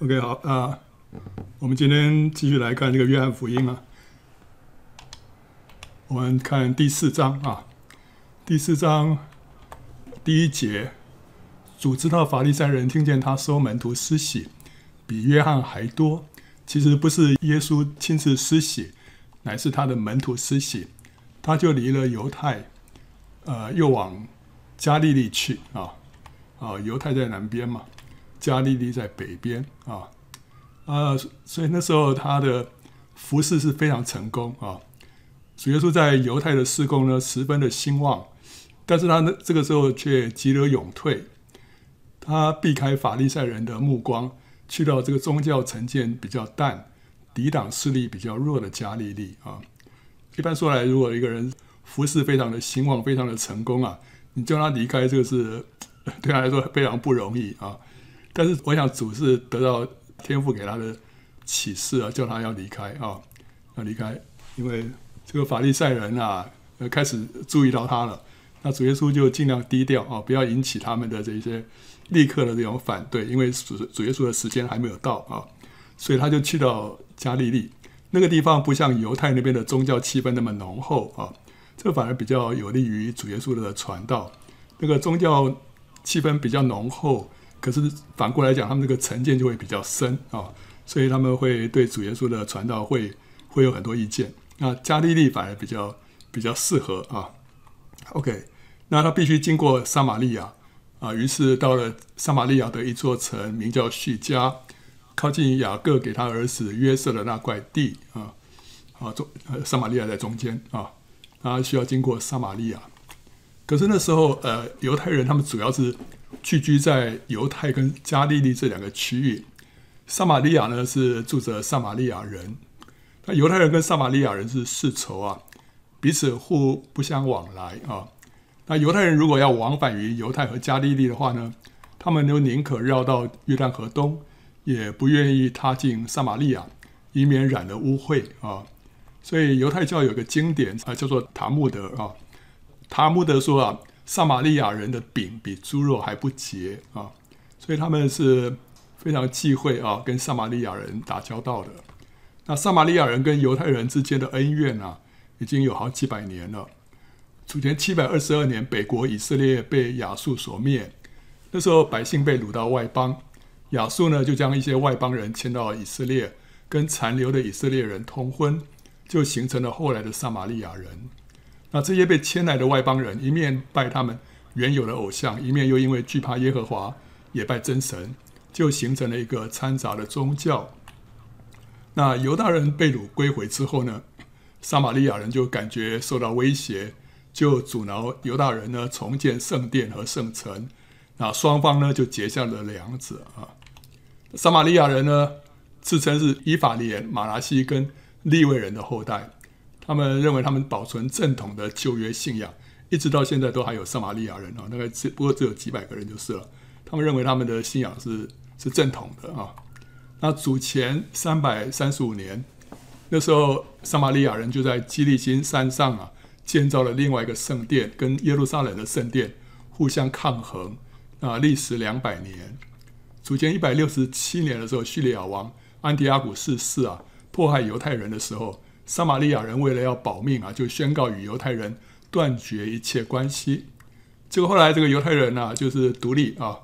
OK，好啊，我们今天继续来看这个约翰福音啊。我们看第四章啊，第四章第一节，主知道法利赛人听见他收门徒施洗，比约翰还多。其实不是耶稣亲自施洗，乃是他的门徒施洗。他就离了犹太，呃，又往加利利去啊啊，犹太在南边嘛。加利利在北边啊，啊，所以那时候他的服饰是非常成功啊。主耶稣在犹太的事工呢，十分的兴旺，但是他呢，这个时候却急流勇退，他避开法利赛人的目光，去到这个宗教成见比较淡、抵挡势力比较弱的加利利啊。一般说来，如果一个人服饰非常的兴旺、非常的成功啊，你叫他离开，这个是 对他来说非常不容易啊。但是我想主是得到天父给他的启示啊，叫他要离开啊，要离开，因为这个法利赛人啊，开始注意到他了。那主耶稣就尽量低调啊，不要引起他们的这些立刻的这种反对，因为主主耶稣的时间还没有到啊，所以他就去到加利利那个地方，不像犹太那边的宗教气氛那么浓厚啊，这反而比较有利于主耶稣的传道。那个宗教气氛比较浓厚。可是反过来讲，他们这个成见就会比较深啊，所以他们会对主耶稣的传道会会有很多意见。那加利利反而比较比较适合啊。OK，那他必须经过撒玛利亚啊，于是到了撒玛利亚的一座城，名叫叙加，靠近雅各给他儿子约瑟的那块地啊。啊，中撒玛利亚在中间啊，他需要经过撒玛利亚。可是那时候呃，犹太人他们主要是。聚居在犹太跟加利利这两个区域，撒玛利亚呢是住着撒玛利亚人，那犹太人跟撒玛利亚人是世仇啊，彼此互不相往来啊。那犹太人如果要往返于犹太和加利利的话呢，他们都宁可绕到约旦河东，也不愿意踏进撒玛利亚，以免染了污秽啊。所以犹太教有个经典啊，叫做塔木德啊，塔木德说啊。撒玛利亚人的饼比猪肉还不洁啊，所以他们是非常忌讳啊，跟撒玛利亚人打交道的。那撒玛利亚人跟犹太人之间的恩怨啊，已经有好几百年了。主前七百二十二年，北国以色列被亚述所灭，那时候百姓被掳到外邦，亚述呢就将一些外邦人迁到以色列，跟残留的以色列人通婚，就形成了后来的撒玛利亚人。那这些被迁来的外邦人，一面拜他们原有的偶像，一面又因为惧怕耶和华，也拜真神，就形成了一个掺杂的宗教。那犹大人被掳归回之后呢，撒玛利亚人就感觉受到威胁，就阻挠犹大人呢重建圣殿和圣城。那双方呢就结下了梁子啊。撒玛利亚人呢自称是以法莲、玛拿西跟利未人的后代。他们认为他们保存正统的旧约信仰，一直到现在都还有撒玛利亚人啊，大概只不过只有几百个人就是了。他们认为他们的信仰是是正统的啊。那主前三百三十五年，那时候撒玛利亚人就在基利金山上啊建造了另外一个圣殿，跟耶路撒冷的圣殿互相抗衡啊，历时两百年。主前一百六十七年的时候，叙利亚王安提阿古四世啊迫害犹太人的时候。撒玛利亚人为了要保命啊，就宣告与犹太人断绝一切关系。结果后来这个犹太人呢、就是独立啊，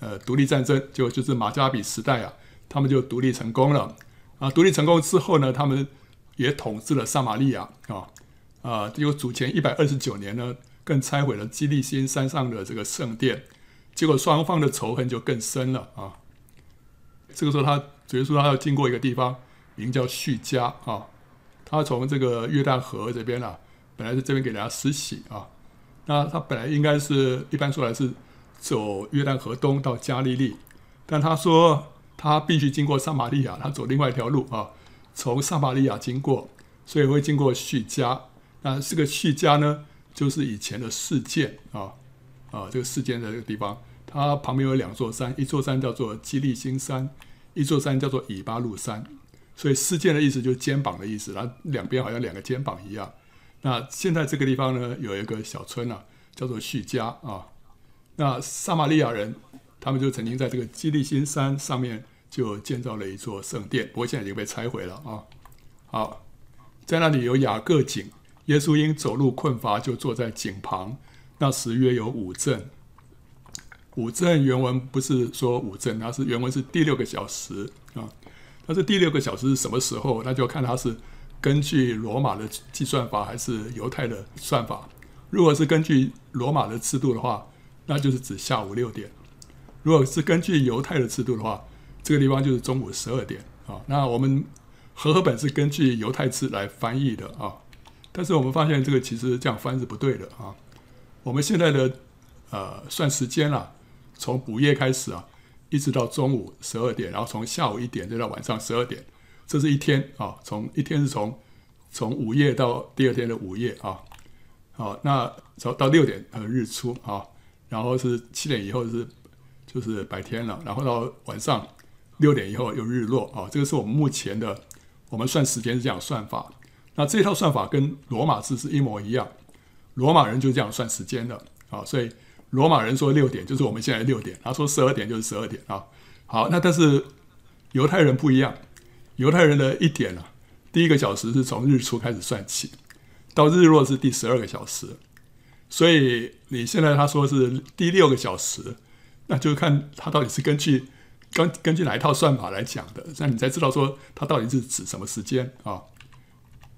呃，独立战争就就是马加比时代啊，他们就独立成功了啊。独立成功之后呢，他们也统治了撒玛利亚啊啊。就主前一百二十九年呢，更拆毁了基利心山上的这个圣殿。结果双方的仇恨就更深了啊。这个时候他主耶稣他要经过一个地方，名叫叙加啊。他从这个约旦河这边啊，本来是这边给大家施洗啊，那他本来应该是一般说来是走约旦河东到加利利，但他说他必须经过撒玛利亚，他走另外一条路啊，从撒玛利亚经过，所以会经过叙加。那这个叙加呢，就是以前的示剑啊啊，这个示剑的这个地方，它旁边有两座山，一座山叫做基利心山，一座山叫做以巴路山。所以示剑的意思就是肩膀的意思，它两边好像两个肩膀一样。那现在这个地方呢，有一个小村啊，叫做叙加啊。那撒玛利亚人他们就曾经在这个基利心山上面就建造了一座圣殿，不过现在已经被拆毁了啊。好，在那里有雅各井，耶稣因走路困乏，就坐在井旁。那时约有五正。五正原文不是说五正，它是原文是第六个小时那这第六个小时是什么时候？那就看它是根据罗马的计算法还是犹太的算法。如果是根据罗马的制度的话，那就是指下午六点；如果是根据犹太的制度的话，这个地方就是中午十二点啊。那我们和合本是根据犹太字来翻译的啊，但是我们发现这个其实这样翻是不对的啊。我们现在的呃算时间啊，从午夜开始啊，一直到中午十二点，然后从下午一点再到晚上十二点，这是一天啊。从一天是从从午夜到第二天的午夜啊。好，那到到六点呃日出啊，然后是七点以后是就是白天了，然后到晚上六点以后又日落啊，这个是我们目前的我们算时间是这样算法。那这套算法跟罗马字是一模一样，罗马人就这样算时间的啊，所以罗马人说六点就是我们现在六点，他说十二点就是十二点啊。好，那但是犹太人不一样，犹太人的一点呢，第一个小时是从日出开始算起。到日落是第十二个小时，所以你现在他说是第六个小时，那就看他到底是根据根根据哪一套算法来讲的，那你才知道说他到底是指什么时间啊？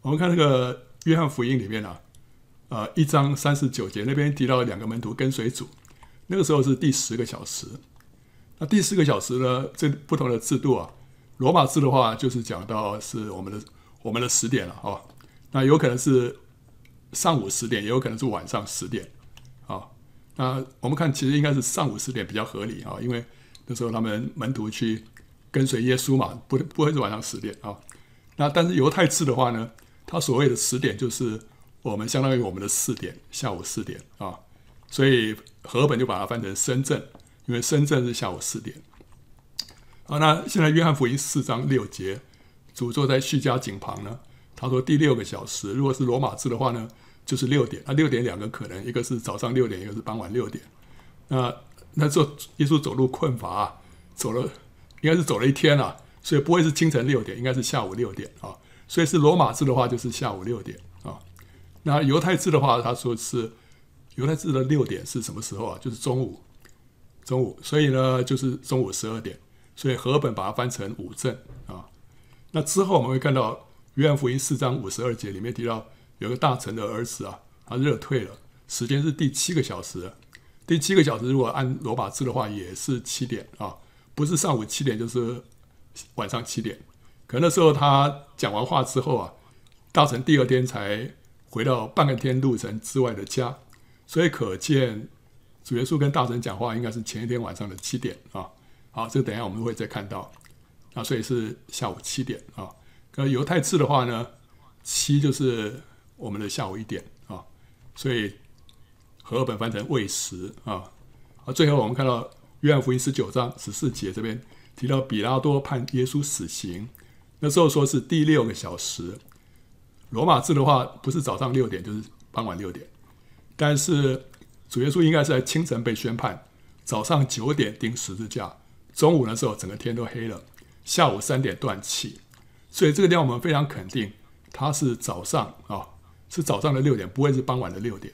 我们看那个约翰福音里面啊，呃，一章三十九节那边提到两个门徒跟随主，那个时候是第十个小时。那第四个小时呢，这不同的制度啊，罗马字的话就是讲到是我们的我们的十点了啊，那有可能是。上午十点，也有可能是晚上十点，啊，那我们看其实应该是上午十点比较合理啊，因为那时候他们门徒去跟随耶稣嘛，不不会是晚上十点啊。那但是犹太字的话呢，它所谓的十点就是我们相当于我们的四点，下午四点啊，所以和本就把它翻成深圳，因为深圳是下午四点。好，那现在约翰福音四章六节，主坐在叙加井旁呢。他说第六个小时，如果是罗马字的话呢，就是六点。那六点两个可能，一个是早上六点，一个是傍晚六点。那那时候耶稣走路困乏啊，走了应该是走了一天了，所以不会是清晨六点，应该是下午六点啊。所以是罗马字的话，就是下午六点。那犹太字的话，他说是犹太字的六点是什么时候啊？就是中午，中午。所以呢，就是中午十二点。所以和本把它翻成午正啊。那之后我们会看到。约翰福音四章五十二节里面提到，有个大臣的儿子啊，他热退了，时间是第七个小时。第七个小时如果按罗马字的话，也是七点啊，不是上午七点就是晚上七点。可那时候他讲完话之后啊，大臣第二天才回到半个天路程之外的家，所以可见主耶稣跟大臣讲话应该是前一天晚上的七点啊。好，这个等一下我们会再看到那，所以是下午七点啊。呃，犹太字的话呢，七就是我们的下午一点啊，所以和本翻成未时啊。啊，最后我们看到约翰福音十九章十四节这边提到比拉多判耶稣死刑，那时候说是第六个小时。罗马字的话不是早上六点就是傍晚六点，但是主耶稣应该是在清晨被宣判，早上九点钉十字架，中午的时候整个天都黑了，下午三点断气。所以这个地方我们非常肯定，它是早上啊、是早上的六点，不会是傍晚的六点。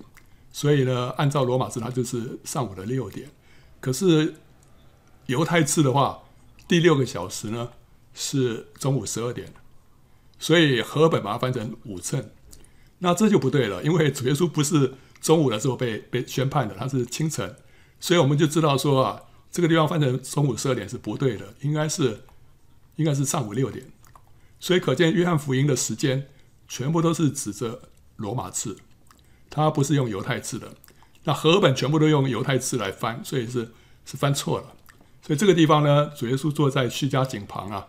所以呢，按照罗马字，它就是上午的六点。可是犹太字的话，第六个小时呢是中午十二点，所以和本把它翻成午正，那这就不对了，因为主耶稣不是中午的时候被被宣判的，他是清晨，所以我们就知道说啊，这个地方翻成中午十二点是不对的，应该是应该是上午六点。所以可见，约翰福音的时间全部都是指着罗马字，它不是用犹太字的。那和本全部都用犹太字来翻，所以是是翻错了。所以这个地方呢，主耶稣坐在叙加井旁啊，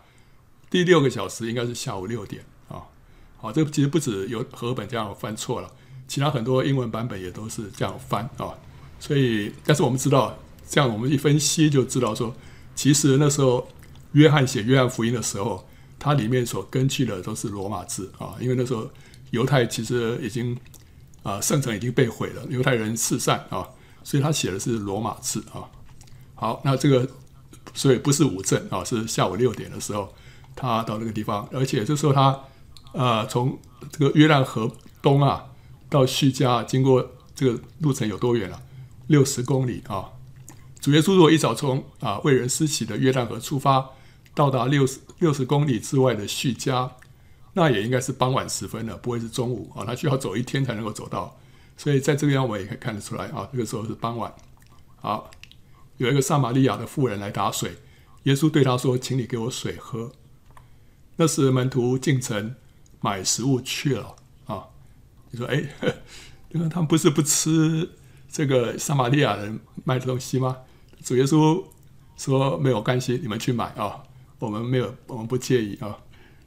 第六个小时应该是下午六点啊。好，这个其实不止有和本这样翻错了，其他很多英文版本也都是这样翻啊。所以，但是我们知道，这样我们一分析就知道说，其实那时候约翰写约翰福音的时候。它里面所根据的都是罗马字啊，因为那时候犹太其实已经啊圣城已经被毁了，犹太人四散啊，所以他写的是罗马字啊。好，那这个所以不是五正啊，是下午六点的时候，他到那个地方，而且这时候他呃从这个约旦河东啊到叙加，经过这个路程有多远啊？六十公里啊！主耶稣如果一早从啊为人施洗的约旦河出发，到达六十六十公里之外的叙加，那也应该是傍晚时分了，不会是中午啊。他需要走一天才能够走到，所以在这个样我们也可以看得出来啊，这个时候是傍晚。好，有一个撒玛利亚的妇人来打水，耶稣对他说：“请你给我水喝。”那时门徒进城买食物去了啊。你说：“哎，因 为他们不是不吃。”这个撒玛利亚人卖的东西吗？主耶稣说没有关系，你们去买啊，我们没有，我们不介意啊。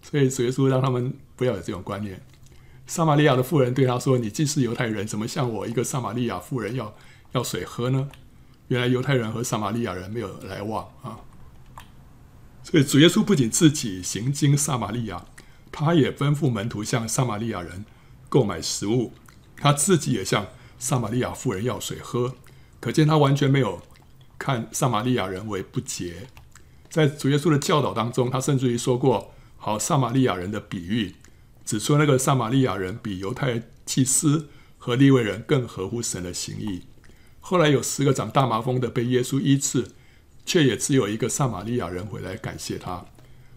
所以主耶稣让他们不要有这种观念。撒玛利亚的妇人对他说：“你既是犹太人，怎么向我一个撒玛利亚妇人要要水喝呢？”原来犹太人和撒玛利亚人没有来往啊。所以主耶稣不仅自己行经撒玛利亚，他也吩咐门徒向撒玛利亚人购买食物，他自己也向。撒玛利亚妇人要水喝，可见他完全没有看撒玛利亚人为不洁。在主耶稣的教导当中，他甚至于说过好撒玛利亚人的比喻，指出那个撒玛利亚人比犹太祭司和利未人更合乎神的心意。后来有十个长大麻风的被耶稣医治，却也只有一个撒玛利亚人回来感谢他。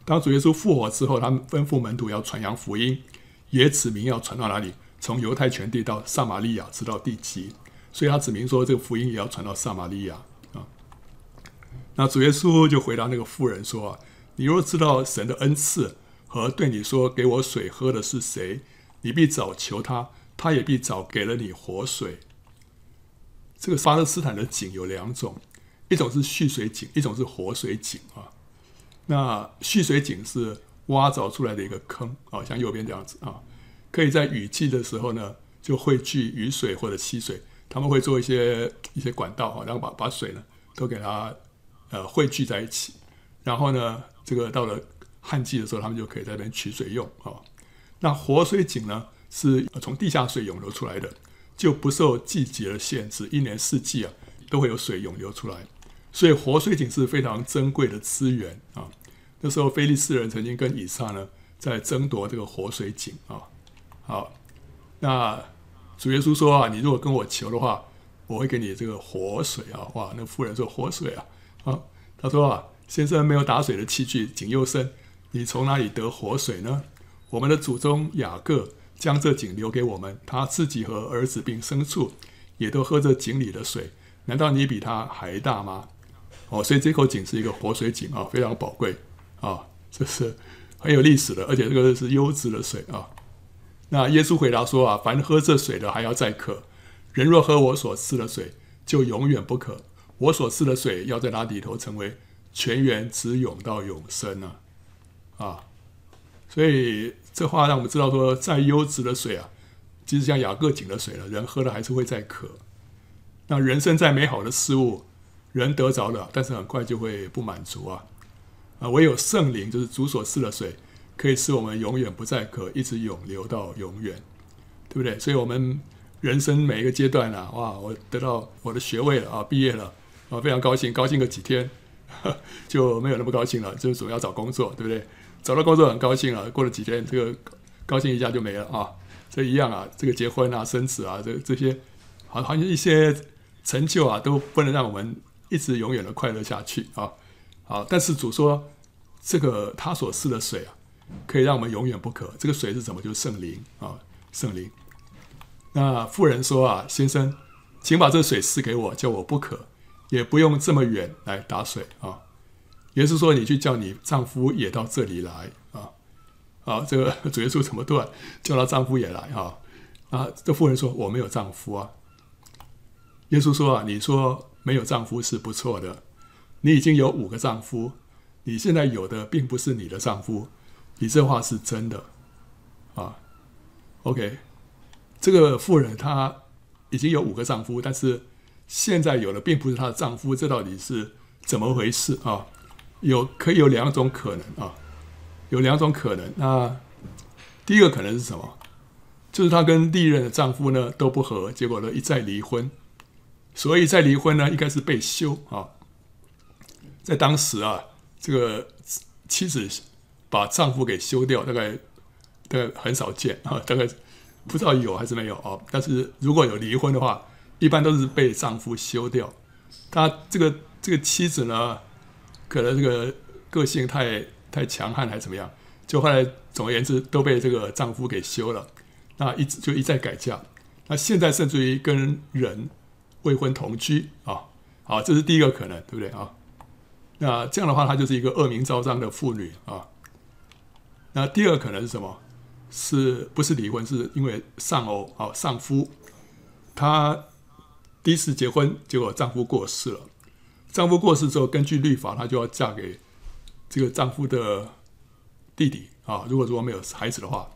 当主耶稣复活之后，他们吩咐门徒要传扬福音，也指明要传到哪里。从犹太全地到撒玛利亚，直到地极，所以他指明说，这个福音也要传到撒玛利亚啊。那主耶稣就回答那个妇人说：“你若知道神的恩赐和对你说给我水喝的是谁，你必早求他，他也必早给了你活水。”这个巴勒斯坦的井有两种，一种是蓄水井，一种是活水井啊。那蓄水井是挖凿出来的一个坑啊，像右边这样子啊。可以在雨季的时候呢，就汇聚雨水或者溪水，他们会做一些一些管道啊，然后把把水呢都给它呃汇聚在一起，然后呢，这个到了旱季的时候，他们就可以在那边取水用啊。那活水井呢，是从地下水涌流出来的，就不受季节的限制，一年四季啊都会有水涌流出来，所以活水井是非常珍贵的资源啊。那时候菲利斯人曾经跟以撒呢在争夺这个活水井啊。好，那主耶稣说啊，你如果跟我求的话，我会给你这个活水啊！哇，那妇人说活水啊！啊，他说啊，先生没有打水的器具，井又深，你从哪里得活水呢？我们的祖宗雅各将这井留给我们，他自己和儿子并牲畜也都喝着井里的水。难道你比他还大吗？哦，所以这口井是一个活水井啊，非常宝贵啊，这是很有历史的，而且这个是优质的水啊。那耶稣回答说：“啊，凡喝这水的还要再渴；人若喝我所赐的水，就永远不渴。我所赐的水要在他里头成为泉源，直涌到永生呢。”啊，所以这话让我们知道说，再优质的水啊，即使像雅各井的水了，人喝了还是会再渴。那人生再美好的事物，人得着了，但是很快就会不满足啊。啊，唯有圣灵，就是主所赐的水。可以使我们永远不再渴，一直涌流到永远，对不对？所以，我们人生每一个阶段啊，哇，我得到我的学位了啊，毕业了啊，非常高兴，高兴个几天 就没有那么高兴了，就总要找工作，对不对？找到工作很高兴了，过了几天，这个高兴一下就没了啊。这一样啊，这个结婚啊、生子啊，这这些好好像一些成就啊，都不能让我们一直永远的快乐下去啊。好，但是主说，这个他所赐的水啊。可以让我们永远不渴。这个水是什么？就是圣灵啊，圣灵。那妇人说啊，先生，请把这水赐给我，叫我不渴，也不用这么远来打水啊。耶稣说，你去叫你丈夫也到这里来啊。啊，这个 主耶稣怎么断？叫他丈夫也来啊。啊，这妇人说，我没有丈夫啊。耶稣说啊，你说没有丈夫是不错的，你已经有五个丈夫，你现在有的并不是你的丈夫。你这话是真的啊？OK，这个妇人她已经有五个丈夫，但是现在有的并不是她的丈夫，这到底是怎么回事啊？有可以有两种可能啊，有两种可能。那第一个可能是什么？就是她跟历任的丈夫呢都不和，结果呢一再离婚，所以在离婚呢应该是被休啊。在当时啊，这个妻子把丈夫给休掉，大概大概很少见啊，大概不知道有还是没有啊。但是如果有离婚的话，一般都是被丈夫休掉。他这个这个妻子呢，可能这个个性太太强悍还是怎么样，就后来总而言之都被这个丈夫给休了，那一直就一再改嫁。那现在甚至于跟人未婚同居啊，好，这是第一个可能，对不对啊？那这样的话，她就是一个恶名昭彰的妇女啊。那第二可能是什么？是不是离婚？是因为丧偶啊，丧夫。她第一次结婚，结果丈夫过世了。丈夫过世之后，根据律法，她就要嫁给这个丈夫的弟弟啊。如果说没有孩子的话，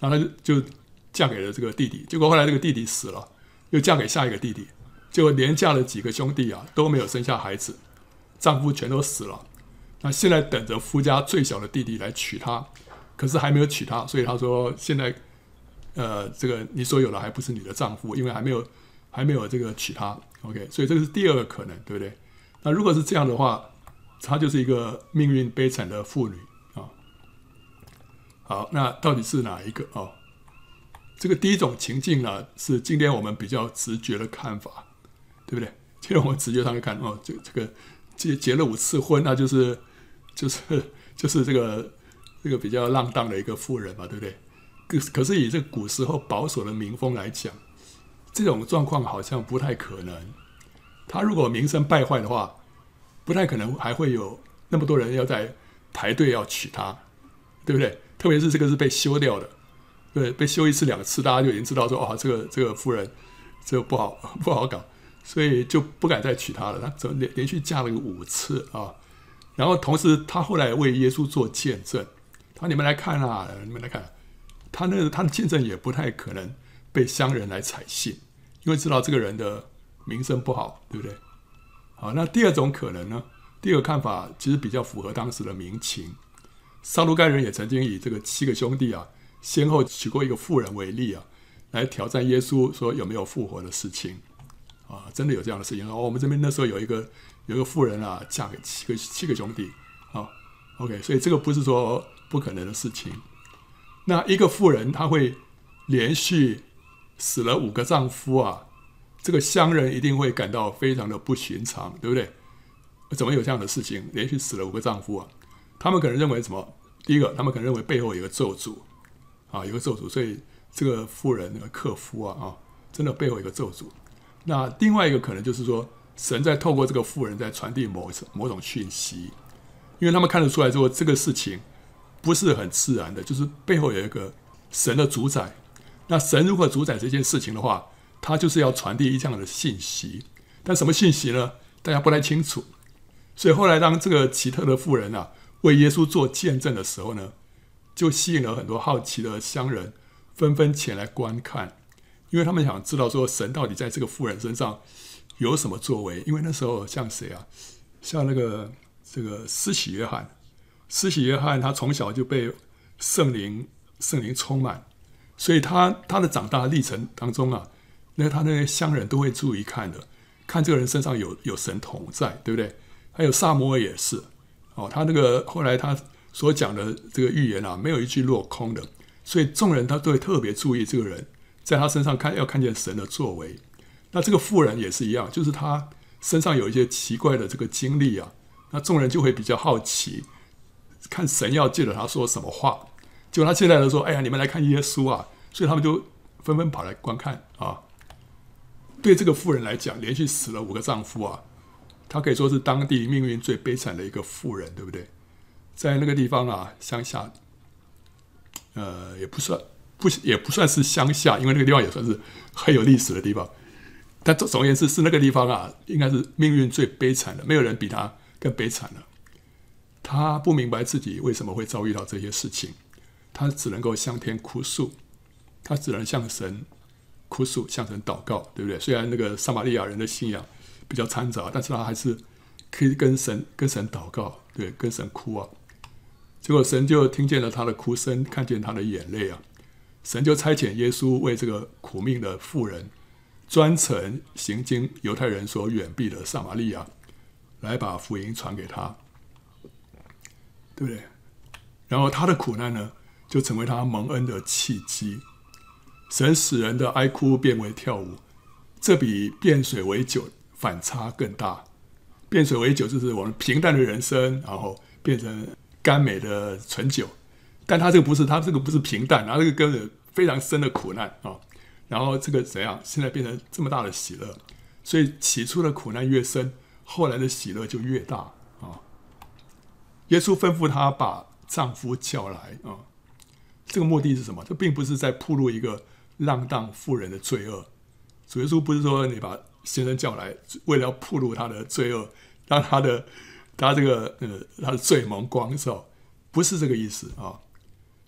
那她就就。嫁给了这个弟弟，结果后来这个弟弟死了，又嫁给下一个弟弟，结果连嫁了几个兄弟啊，都没有生下孩子，丈夫全都死了。那现在等着夫家最小的弟弟来娶她，可是还没有娶她，所以她说现在，呃，这个你所有的还不是你的丈夫，因为还没有还没有这个娶她。OK，所以这个是第二个可能，对不对？那如果是这样的话，她就是一个命运悲惨的妇女啊。好，那到底是哪一个啊？这个第一种情境呢，是今天我们比较直觉的看法，对不对？今天我们直觉上去看，哦，这这个结结了五次婚，那就是就是就是这个这个比较浪荡的一个妇人嘛，对不对？可可是以这古时候保守的民风来讲，这种状况好像不太可能。他如果名声败坏的话，不太可能还会有那么多人要在排队要娶她，对不对？特别是这个是被休掉的。对，被休一次两次，大家就已经知道说，哦，这个这个妇人，这个不好 不好搞，所以就不敢再娶她了。她怎连连续嫁了五次啊？然后同时，她后来为耶稣做见证，他说：“你们来看啊，你们来看，他那个他的见证也不太可能被乡人来采信，因为知道这个人的名声不好，对不对？好，那第二种可能呢？第二个看法其实比较符合当时的民情。撒都该人也曾经以这个七个兄弟啊。先后娶过一个妇人为例啊，来挑战耶稣，说有没有复活的事情啊？真的有这样的事情。哦，我们这边那时候有一个有一个妇人啊，嫁给七个七个兄弟啊。OK，所以这个不是说不可能的事情。那一个妇人她会连续死了五个丈夫啊，这个乡人一定会感到非常的不寻常，对不对？怎么有这样的事情？连续死了五个丈夫啊？他们可能认为什么？第一个，他们可能认为背后有个咒诅。啊，有个咒诅，所以这个妇人那个克夫啊啊，真的背后有个咒诅。那另外一个可能就是说，神在透过这个妇人在传递某某种讯息，因为他们看得出来说这个事情不是很自然的，就是背后有一个神的主宰。那神如果主宰这件事情的话，他就是要传递这样的信息。但什么信息呢？大家不太清楚。所以后来当这个奇特的妇人啊为耶稣做见证的时候呢，就吸引了很多好奇的乡人，纷纷前来观看，因为他们想知道说神到底在这个妇人身上有什么作为。因为那时候像谁啊？像那个这个施洗约翰，施洗约翰他从小就被圣灵圣灵充满，所以他他的长大历程当中啊，那他那些乡人都会注意看的，看这个人身上有有神同在，对不对？还有撒摩尔也是哦，他那个后来他。所讲的这个预言啊，没有一句落空的，所以众人他都会特别注意这个人，在他身上看要看见神的作为。那这个妇人也是一样，就是他身上有一些奇怪的这个经历啊，那众人就会比较好奇，看神要借着他说什么话。结果他现在都说：“哎呀，你们来看耶稣啊！”所以他们就纷纷跑来观看啊。对这个妇人来讲，连续死了五个丈夫啊，她可以说是当地命运最悲惨的一个妇人，对不对？在那个地方啊，乡下，呃，也不算不也不算是乡下，因为那个地方也算是很有历史的地方。但总总而言之，是那个地方啊，应该是命运最悲惨的，没有人比他更悲惨了。他不明白自己为什么会遭遇到这些事情，他只能够向天哭诉，他只能向神哭诉，向神祷告，对不对？虽然那个撒玛利亚人的信仰比较掺杂，但是他还是可以跟神跟神祷告，对，跟神哭啊。结果神就听见了他的哭声，看见他的眼泪啊！神就差遣耶稣为这个苦命的妇人，专程行经犹太人所远避的撒玛利亚，来把福音传给他，对不对？然后他的苦难呢，就成为他蒙恩的契机。神使人的哀哭变为跳舞，这比变水为酒反差更大。变水为酒就是我们平淡的人生，然后变成甘美的醇酒。但他这个不是，他这个不是平淡，然后这个根本非常深的苦难啊。然后这个怎样？现在变成这么大的喜乐。所以起初的苦难越深，后来的喜乐就越大啊。耶稣吩咐他把丈夫叫来啊，这个目的是什么？这并不是在暴露一个浪荡妇人的罪恶。主耶稣不是说你把先生叫来，为了要暴露他的罪恶，让他的他这个呃他的罪蒙光照，不是这个意思啊。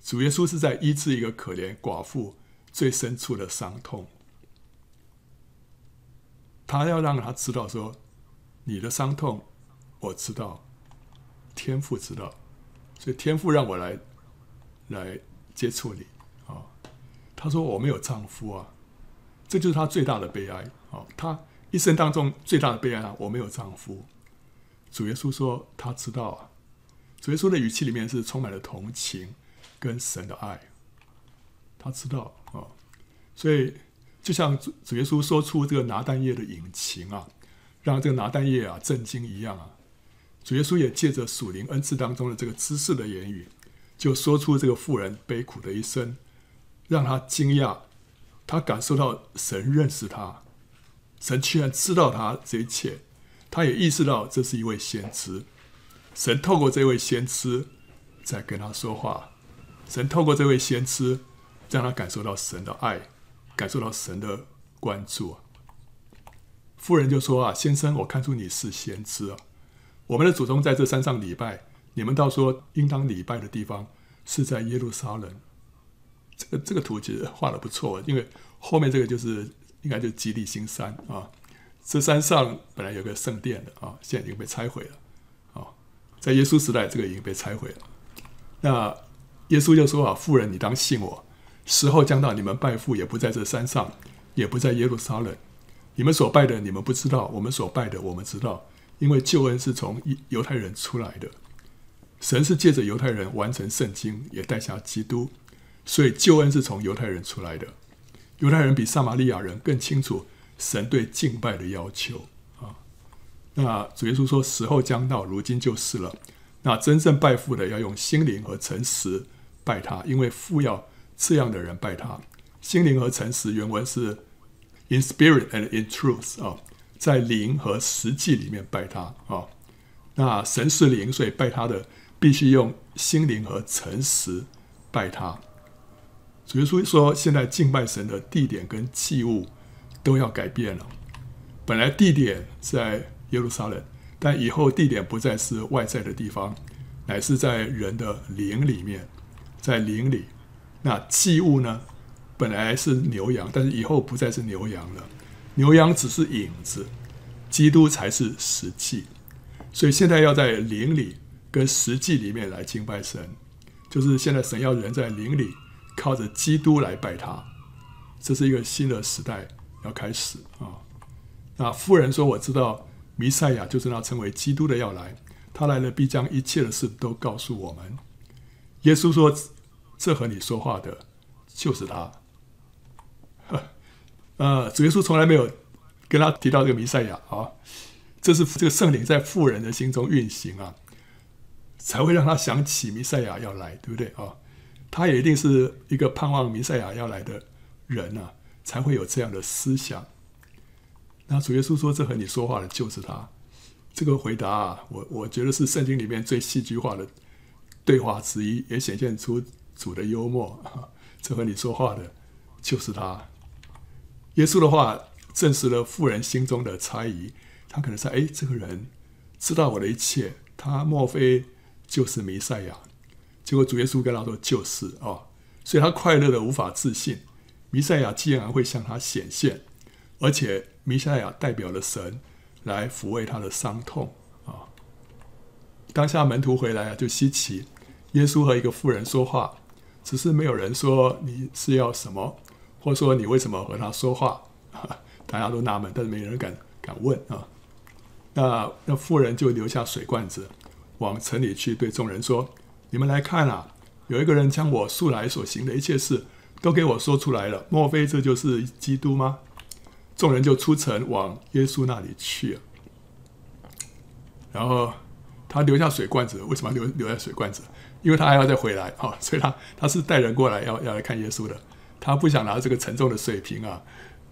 主耶稣是在医治一个可怜寡妇最深处的伤痛，他要让他知道说，你的伤痛我知道，天父知道，所以天父让我来来接触你啊。他说我没有丈夫啊，这就是他最大的悲哀啊。他一生当中最大的悲哀啊，我没有丈夫。主耶稣说他知道啊，主耶稣的语气里面是充满了同情跟神的爱，他知道啊，所以就像主主耶稣说出这个拿但业的隐情啊，让这个拿但业啊震惊一样啊，主耶稣也借着属灵恩赐当中的这个知识的言语，就说出这个妇人悲苦的一生，让他惊讶，他感受到神认识他，神居然知道他这一切，他也意识到这是一位先知，神透过这位先知在跟他说话。神透过这位先知，让他感受到神的爱，感受到神的关注。妇人就说：“啊，先生，我看出你是先知啊。我们的祖宗在这山上礼拜，你们倒说应当礼拜的地方是在耶路撒冷。这个这个图其实画的不错，因为后面这个就是应该就是基利心山啊。这山上本来有个圣殿的啊，现在已经被拆毁了啊。在耶稣时代，这个已经被拆毁了。那。”耶稣就说：“啊，妇人，你当信我，时候将到，你们拜父也不在这山上，也不在耶路撒冷。你们所拜的，你们不知道；我们所拜的，我们知道。因为救恩是从犹太人出来的，神是借着犹太人完成圣经，也带下基督，所以救恩是从犹太人出来的。犹太人比撒玛利亚人更清楚神对敬拜的要求啊。那主耶稣说：时候将到，如今就是了。那真正拜父的，要用心灵和诚实。”拜他，因为父要这样的人拜他。心灵和诚实，原文是 in spirit and in truth 啊，在灵和实际里面拜他啊。那神是灵，所以拜他的必须用心灵和诚实拜他。主耶稣说，现在敬拜神的地点跟器物都要改变了。本来地点在耶路撒冷，但以后地点不再是外在的地方，乃是在人的灵里面。在灵里，那祭物呢？本来是牛羊，但是以后不再是牛羊了。牛羊只是影子，基督才是实际。所以现在要在灵里跟实际里面来敬拜神，就是现在神要人在灵里靠着基督来拜他。这是一个新的时代要开始啊！那妇人说：“我知道弥赛亚就是那称为基督的要来，他来了必将一切的事都告诉我们。”耶稣说：“这和你说话的，就是他。”呃，主耶稣从来没有跟他提到这个弥赛亚啊，这是这个圣灵在富人的心中运行啊，才会让他想起弥赛亚要来，对不对啊？他也一定是一个盼望弥赛亚要来的人啊，才会有这样的思想。那主耶稣说：“这和你说话的，就是他。”这个回答啊，我我觉得是圣经里面最戏剧化的。对话之一也显现出主的幽默。这和你说话的，就是他。耶稣的话证实了妇人心中的猜疑。他可能说：“哎，这个人知道我的一切，他莫非就是弥赛亚？”结果主耶稣跟他说：“就是啊。”所以他快乐的无法自信。弥赛亚竟然会向他显现，而且弥赛亚代表了神来抚慰他的伤痛啊！当下门徒回来啊，就稀奇。耶稣和一个妇人说话，只是没有人说你是要什么，或说你为什么和他说话？大家都纳闷，但是没人敢敢问啊。那那妇人就留下水罐子，往城里去，对众人说：“你们来看啊，有一个人将我素来所行的一切事都给我说出来了。莫非这就是基督吗？”众人就出城往耶稣那里去了。然后他留下水罐子，为什么留留下水罐子？因为他还要再回来啊，所以他他是带人过来要要来看耶稣的。他不想拿这个沉重的水瓶啊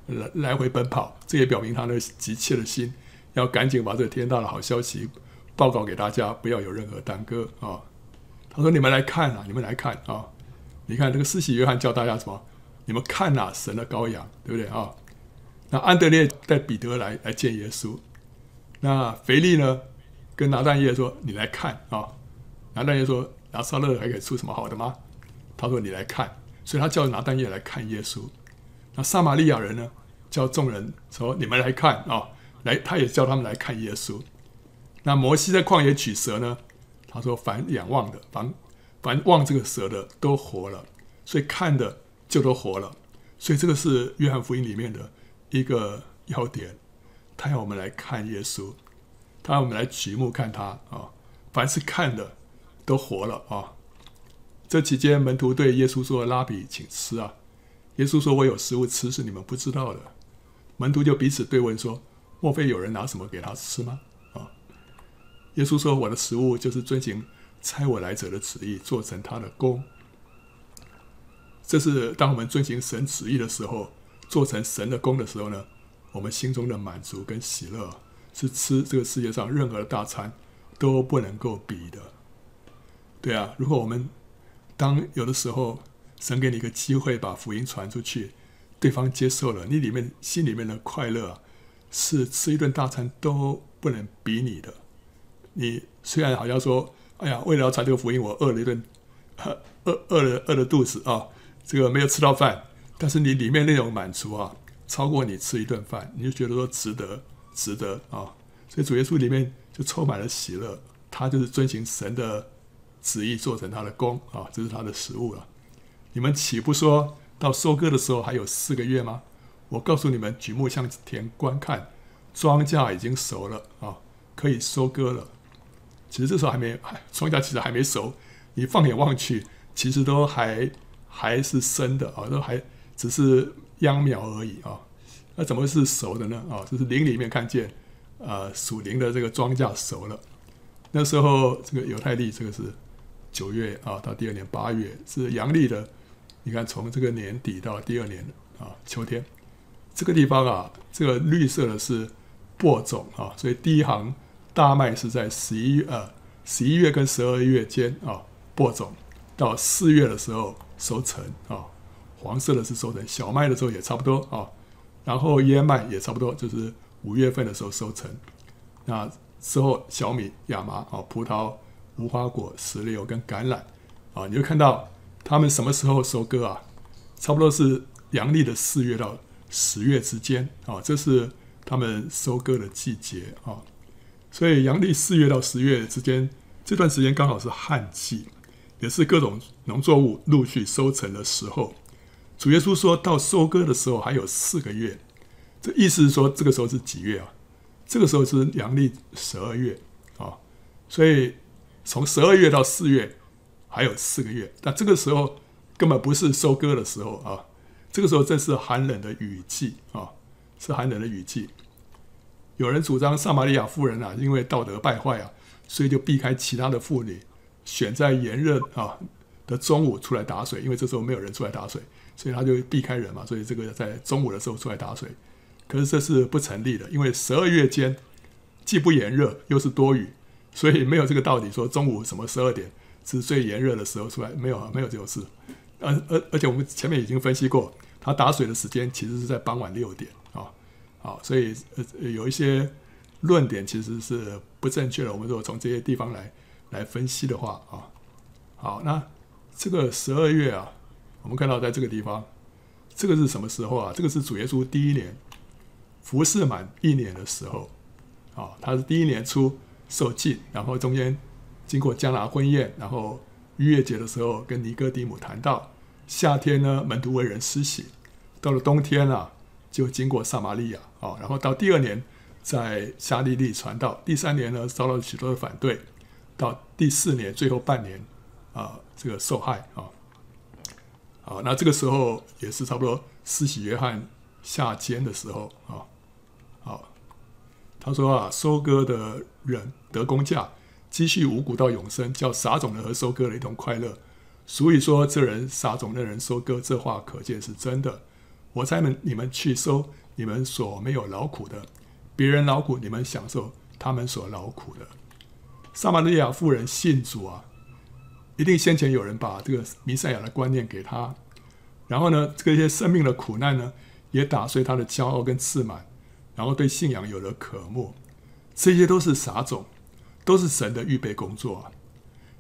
来来回奔跑，这也表明他那急切的心。要赶紧把这个天大的好消息报告给大家，不要有任何耽搁啊！他说：“你们来看啊，你们来看啊！你看这个施洗约翰叫大家什么？你们看呐，神的羔羊，对不对啊？那安德烈带彼得来来见耶稣，那腓力呢，跟拿但业说：你来看啊！拿但业说：拿撒勒还可以出什么好的吗？他说：你来看。所以他叫拿但业来看耶稣。那撒玛利亚人呢，叫众人说：你们来看啊！”来，他也叫他们来看耶稣。那摩西在旷野取蛇呢？他说：“凡仰望的，凡凡望这个蛇的，都活了。所以看的就都活了。所以这个是约翰福音里面的一个要点。他要我们来看耶稣，他要我们来举目看他啊！凡是看的，都活了啊！这期间，门徒对耶稣说：‘拉比，请吃啊！’耶稣说：‘我有食物吃，是你们不知道的。’门徒就彼此对问说。”莫非有人拿什么给他吃吗？啊！耶稣说：“我的食物就是遵行差我来者的旨意，做成他的工。”这是当我们遵行神旨意的时候，做成神的工的时候呢，我们心中的满足跟喜乐，是吃这个世界上任何的大餐都不能够比的。对啊，如果我们当有的时候神给你一个机会把福音传出去，对方接受了，你里面心里面的快乐啊。是吃一顿大餐都不能比拟的。你虽然好像说，哎呀，为了要传这个福音，我饿了一顿，饿饿了饿了肚子啊，这个没有吃到饭，但是你里面那种满足啊，超过你吃一顿饭，你就觉得说值得，值得啊。所以主耶稣里面就充满了喜乐，他就是遵行神的旨意，做成他的工啊，这是他的食物了。你们岂不说到收割的时候还有四个月吗？我告诉你们，举目向田观看，庄稼已经熟了啊，可以收割了。其实这时候还没，庄稼其实还没熟。你放眼望去，其实都还还是生的啊，都还只是秧苗而已啊。那怎么是熟的呢？啊，就是林里面看见，呃，属灵的这个庄稼熟了。那时候这个犹太历，这个是九月啊，到第二年八月是阳历的。你看，从这个年底到第二年啊，秋天。这个地方啊，这个绿色的是播种啊，所以第一行大麦是在十一呃十一月跟十二月间啊播种，到四月的时候收成啊，黄色的是收成，小麦的时候也差不多啊，然后燕麦也差不多，就是五月份的时候收成。那之后小米、亚麻啊、葡萄、无花果、石榴跟橄榄啊，你就看到他们什么时候收割啊？差不多是阳历的四月到。十月之间啊，这是他们收割的季节啊，所以阳历四月到十月之间这段时间刚好是旱季，也是各种农作物陆续收成的时候。主耶稣说到收割的时候还有四个月，这意思是说这个时候是几月啊？这个时候是阳历十二月啊，所以从十二月到四月还有四个月，但这个时候根本不是收割的时候啊。这个时候正是寒冷的雨季啊，是寒冷的雨季。有人主张撒玛利亚妇人啊，因为道德败坏啊，所以就避开其他的妇女，选在炎热啊的中午出来打水，因为这时候没有人出来打水，所以他就避开人嘛。所以这个在中午的时候出来打水，可是这是不成立的，因为十二月间既不炎热又是多雨，所以没有这个道理说中午什么十二点是最炎热的时候出来，没有啊没有这种事。而而而且我们前面已经分析过。他打水的时间其实是在傍晚六点啊，好，所以呃有一些论点其实是不正确的。我们如果从这些地方来来分析的话啊，好，那这个十二月啊，我们看到在这个地方，这个是什么时候啊？这个是主耶稣第一年服侍满一年的时候啊，他是第一年初受浸，然后中间经过迦拿婚宴，然后逾越节的时候跟尼哥底母谈到，夏天呢门徒为人施洗。到了冬天啊，就经过撒玛利亚啊，然后到第二年在加利利传道。第三年呢，遭到许多的反对。到第四年最后半年，啊，这个受害啊，好，那这个时候也是差不多施洗约翰下监的时候啊，他说啊，收割的人得工价，积蓄五谷到永生，叫撒种的和收割的一同快乐。所以说，这人撒种，的人收割，这话可见是真的。我猜们你们去收你们所没有劳苦的，别人劳苦，你们享受他们所劳苦的。撒玛利亚妇人信主啊，一定先前有人把这个弥赛亚的观念给他，然后呢，这些生命的苦难呢，也打碎他的骄傲跟自满，然后对信仰有了渴慕，这些都是撒种，都是神的预备工作啊。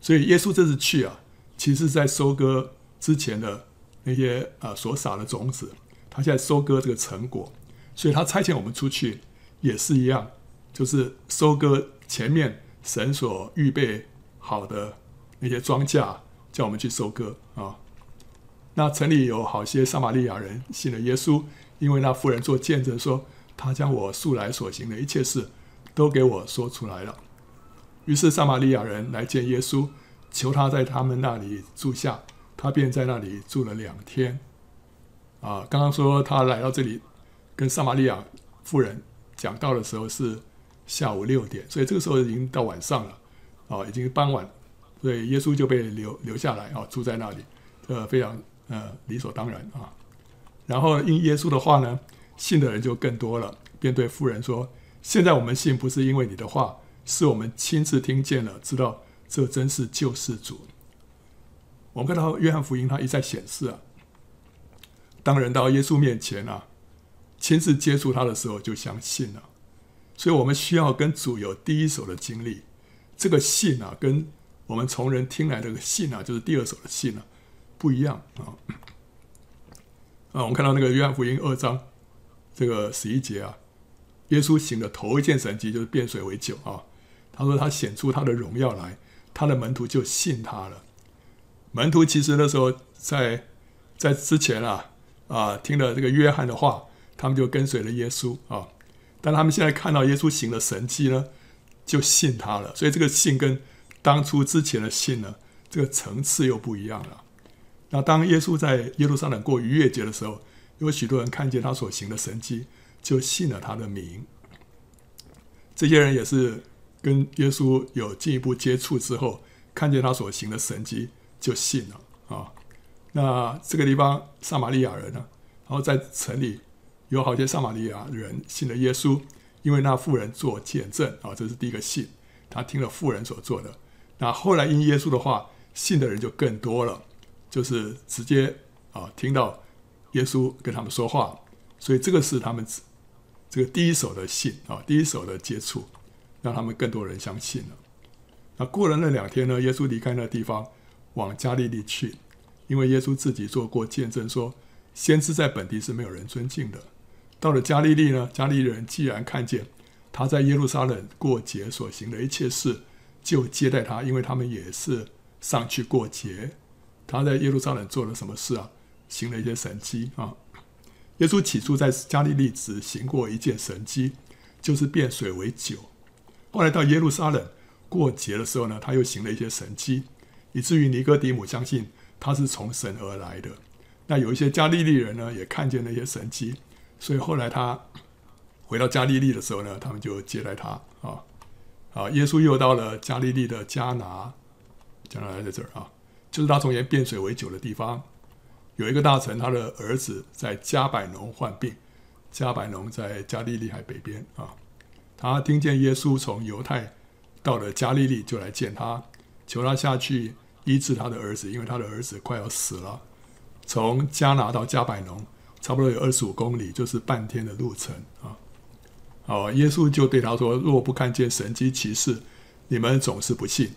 所以耶稣这次去啊，其实在收割之前的那些啊所撒的种子，他现在收割这个成果，所以他差遣我们出去也是一样，就是收割前面。神所预备好的那些庄稼，叫我们去收割啊。那城里有好些撒玛利亚人信了耶稣，因为那妇人做见证说，他将我素来所行的一切事都给我说出来了。于是撒玛利亚人来见耶稣，求他在他们那里住下，他便在那里住了两天。啊，刚刚说他来到这里跟撒玛利亚妇人讲道的时候是。下午六点，所以这个时候已经到晚上了，啊，已经傍晚，所以耶稣就被留留下来啊，住在那里，呃，非常呃理所当然啊。然后因耶稣的话呢，信的人就更多了，便对妇人说：“现在我们信不是因为你的话，是我们亲自听见了，知道这真是救世主。”我们看到约翰福音，他一再显示啊，当人到耶稣面前啊，亲自接触他的时候，就相信了。所以我们需要跟主有第一手的经历，这个信啊，跟我们从人听来的信啊，就是第二手的信啊，不一样啊。啊，我们看到那个约翰福音二章这个十一节啊，耶稣行的头一件神迹就是变水为酒啊。他说他显出他的荣耀来，他的门徒就信他了。门徒其实那时候在在之前啊啊听了这个约翰的话，他们就跟随了耶稣啊。但他们现在看到耶稣行的神迹呢，就信他了。所以这个信跟当初之前的信呢，这个层次又不一样了。那当耶稣在耶路撒冷过逾越节的时候，有许多人看见他所行的神迹，就信了他的名。这些人也是跟耶稣有进一步接触之后，看见他所行的神迹，就信了啊。那这个地方撒玛利亚人呢，然后在城里。有好些撒玛利亚人信了耶稣，因为那妇人做见证啊，这是第一个信。他听了妇人所做的，那后来因耶稣的话，信的人就更多了，就是直接啊听到耶稣跟他们说话，所以这个是他们这个第一手的信啊，第一手的接触，让他们更多人相信了。那过了那两天呢，耶稣离开那地方，往加利利去，因为耶稣自己做过见证说，先知在本地是没有人尊敬的。到了加利利呢，加利利人既然看见他在耶路撒冷过节所行的一切事，就接待他，因为他们也是上去过节。他在耶路撒冷做了什么事啊？行了一些神迹啊。耶稣起初在加利利只行过一件神迹，就是变水为酒。后来到耶路撒冷过节的时候呢，他又行了一些神迹，以至于尼哥底母相信他是从神而来的。那有一些加利利人呢，也看见那些神迹。所以后来他回到加利利的时候呢，他们就接待他啊啊！耶稣又到了加利利的迦拿，迦拿在这儿啊，就是他从前变水为酒的地方。有一个大臣，他的儿子在加百农患病，加百农在加利利海北边啊。他听见耶稣从犹太到了加利利，就来见他，求他下去医治他的儿子，因为他的儿子快要死了。从加拿到加百农。差不多有二十五公里，就是半天的路程啊！好，耶稣就对他说：“若不看见神迹奇事，你们总是不信。”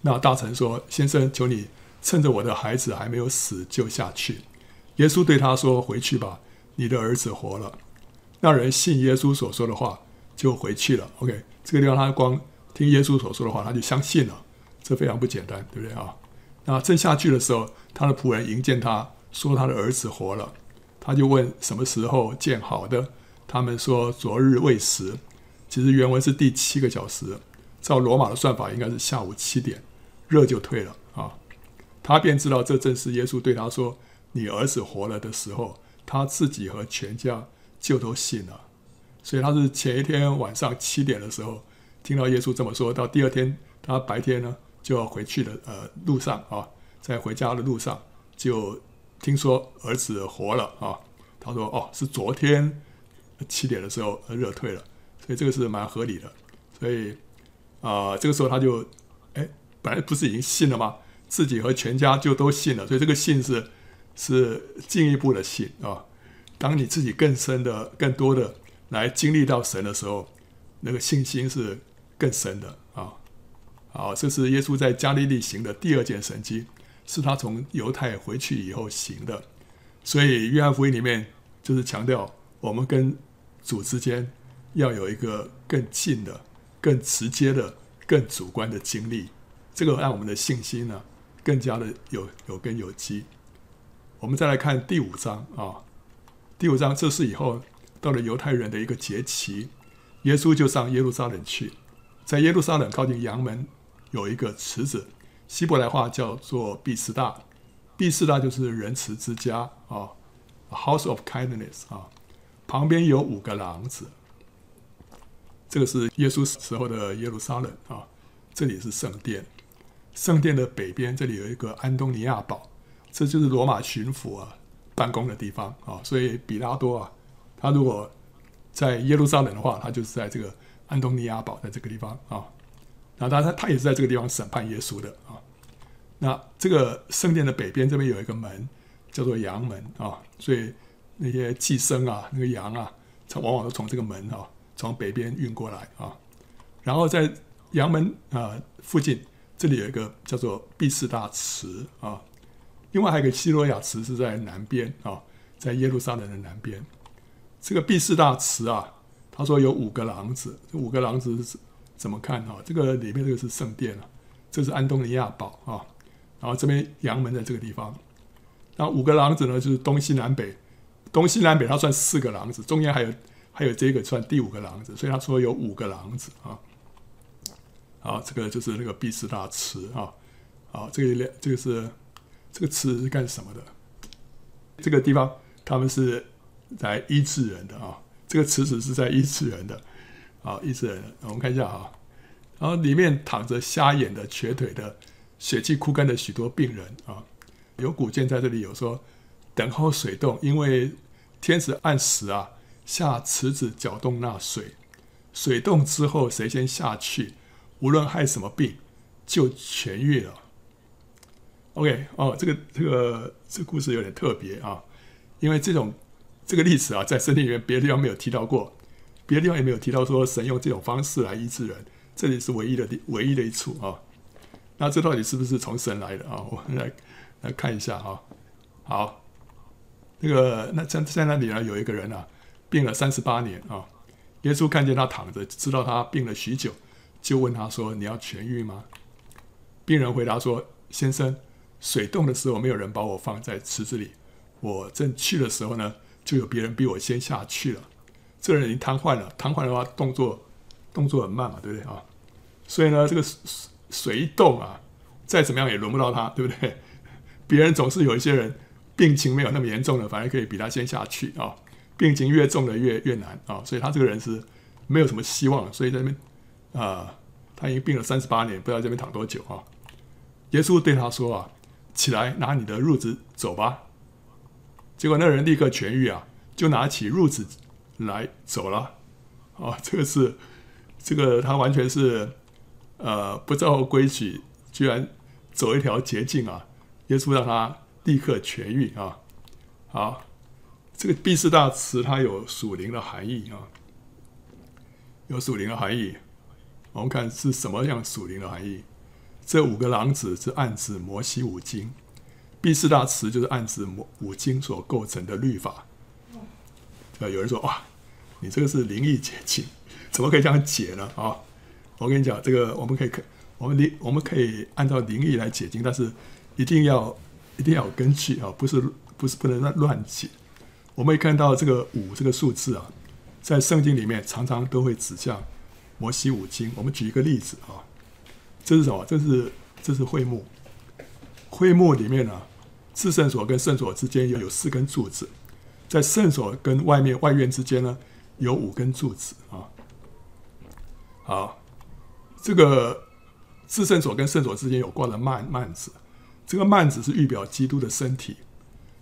那大臣说：“先生，求你趁着我的孩子还没有死，就下去。”耶稣对他说：“回去吧，你的儿子活了。”那人信耶稣所说的话，就回去了。OK，这个地方他光听耶稣所说的话，他就相信了，这非常不简单，对不对啊？那正下去的时候，他的仆人迎见他说：“他的儿子活了。”他就问什么时候见好的？他们说昨日未时，其实原文是第七个小时，照罗马的算法，应该是下午七点，热就退了。他便知道这正是耶稣对他说：“你儿子活了”的时候，他自己和全家就都信了。所以他是前一天晚上七点的时候听到耶稣这么说，到第二天他白天呢就要回去的呃路上啊，在回家的路上就听说儿子活了啊。他说：“哦，是昨天七点的时候热退了。”所以这个是蛮合理的。所以啊、这个时候他就哎，本来不是已经信了吗？自己和全家就都信了。所以这个信是是进一步的信啊。当你自己更深的、更多的。来经历到神的时候，那个信心是更深的啊！好，这是耶稣在加利利行的第二件神迹，是他从犹太回去以后行的。所以约翰福音里面就是强调，我们跟主之间要有一个更近的、更直接的、更主观的经历，这个让我们的信心呢更加的有有根有基。我们再来看第五章啊，第五章这是以后。到了犹太人的一个节期，耶稣就上耶路撒冷去。在耶路撒冷靠近羊门有一个池子，希伯来话叫做毕士大。毕士大就是仁慈之家啊，House of Kindness 啊。旁边有五个廊子，这个是耶稣时候的耶路撒冷啊。这里是圣殿，圣殿的北边这里有一个安东尼亚堡，这就是罗马巡抚啊办公的地方啊。所以比拉多啊。他如果在耶路撒冷的话，他就是在这个安东尼亚堡，在这个地方啊。那他他他也是在这个地方审判耶稣的啊。那这个圣殿的北边这边有一个门，叫做羊门啊。所以那些祭牲啊，那个羊啊，它往往都从这个门啊，从北边运过来啊。然后在羊门啊附近，这里有一个叫做毕士大池啊。另外还有一个西罗亚池是在南边啊，在耶路撒冷的南边。这个毕士大池啊，他说有五个廊子，这五个廊子是怎么看啊？这个里面这个是圣殿啊，这是安东尼亚堡啊，然后这边羊门在这个地方，那五个廊子呢就是东西南北，东西南北它算四个廊子，中间还有还有这个算第五个廊子，所以他说有五个廊子啊。啊，这个就是那个毕士大池啊，好，这个这个是这个池是干什么的？这个地方他们是。来医治人的啊，这个池子是在医治人的，啊，医治人。我们看一下啊，然后里面躺着瞎眼的、瘸腿的、血气枯干的许多病人啊。有古建在这里有说，等候水动，因为天使按时啊下池子搅动那水，水动之后谁先下去，无论害什么病就痊愈了。OK，哦，这个这个这个故事有点特别啊，因为这种。这个历史啊，在圣经里面别的地方没有提到过，别的地方也没有提到说神用这种方式来医治人，这里是唯一的，唯一的一处啊。那这到底是不是从神来的啊？我 们来来看一下啊。好，那个那在在那里呢，有一个人啊，病了三十八年啊。耶稣看见他躺着，知道他病了许久，就问他说：“你要痊愈吗？”病人回答说：“先生，水动的时候没有人把我放在池子里，我正去的时候呢。”就有别人比我先下去了，这人已经瘫痪了。瘫痪的话，动作动作很慢嘛，对不对啊？所以呢，这个水水一动啊，再怎么样也轮不到他，对不对？别人总是有一些人病情没有那么严重的，反而可以比他先下去啊。病情越重的越越难啊，所以他这个人是没有什么希望。所以在那边啊，他已经病了三十八年，不知道这边躺多久啊。耶稣对他说啊：“起来，拿你的褥子走吧。”结果那人立刻痊愈啊，就拿起褥子来走了。啊，这个是这个他完全是呃不照规矩，居然走一条捷径啊！耶稣让他立刻痊愈啊。好，这个毕士大池它有属灵的含义啊，有属灵的含义。我们看是什么样属灵的含义？这五个狼子是暗指摩西五经。第四大词就是暗指摩五经所构成的律法。呃，有人说哇，你这个是灵异解经，怎么可以这样解呢？啊，我跟你讲，这个我们可以可我们灵我们可以按照灵异来解经，但是一定要一定要有根据啊，不是不是不能乱乱解。我们可以看到这个五这个数字啊，在圣经里面常常都会指向摩西五经。我们举一个例子啊，这是什么？这是这是会幕。会幕里面呢、至圣所跟圣所之间有有四根柱子，在圣所跟外面外院之间呢，有五根柱子啊。好，这个至圣所跟圣所之间有挂的幔幔子，这个幔子是预表基督的身体，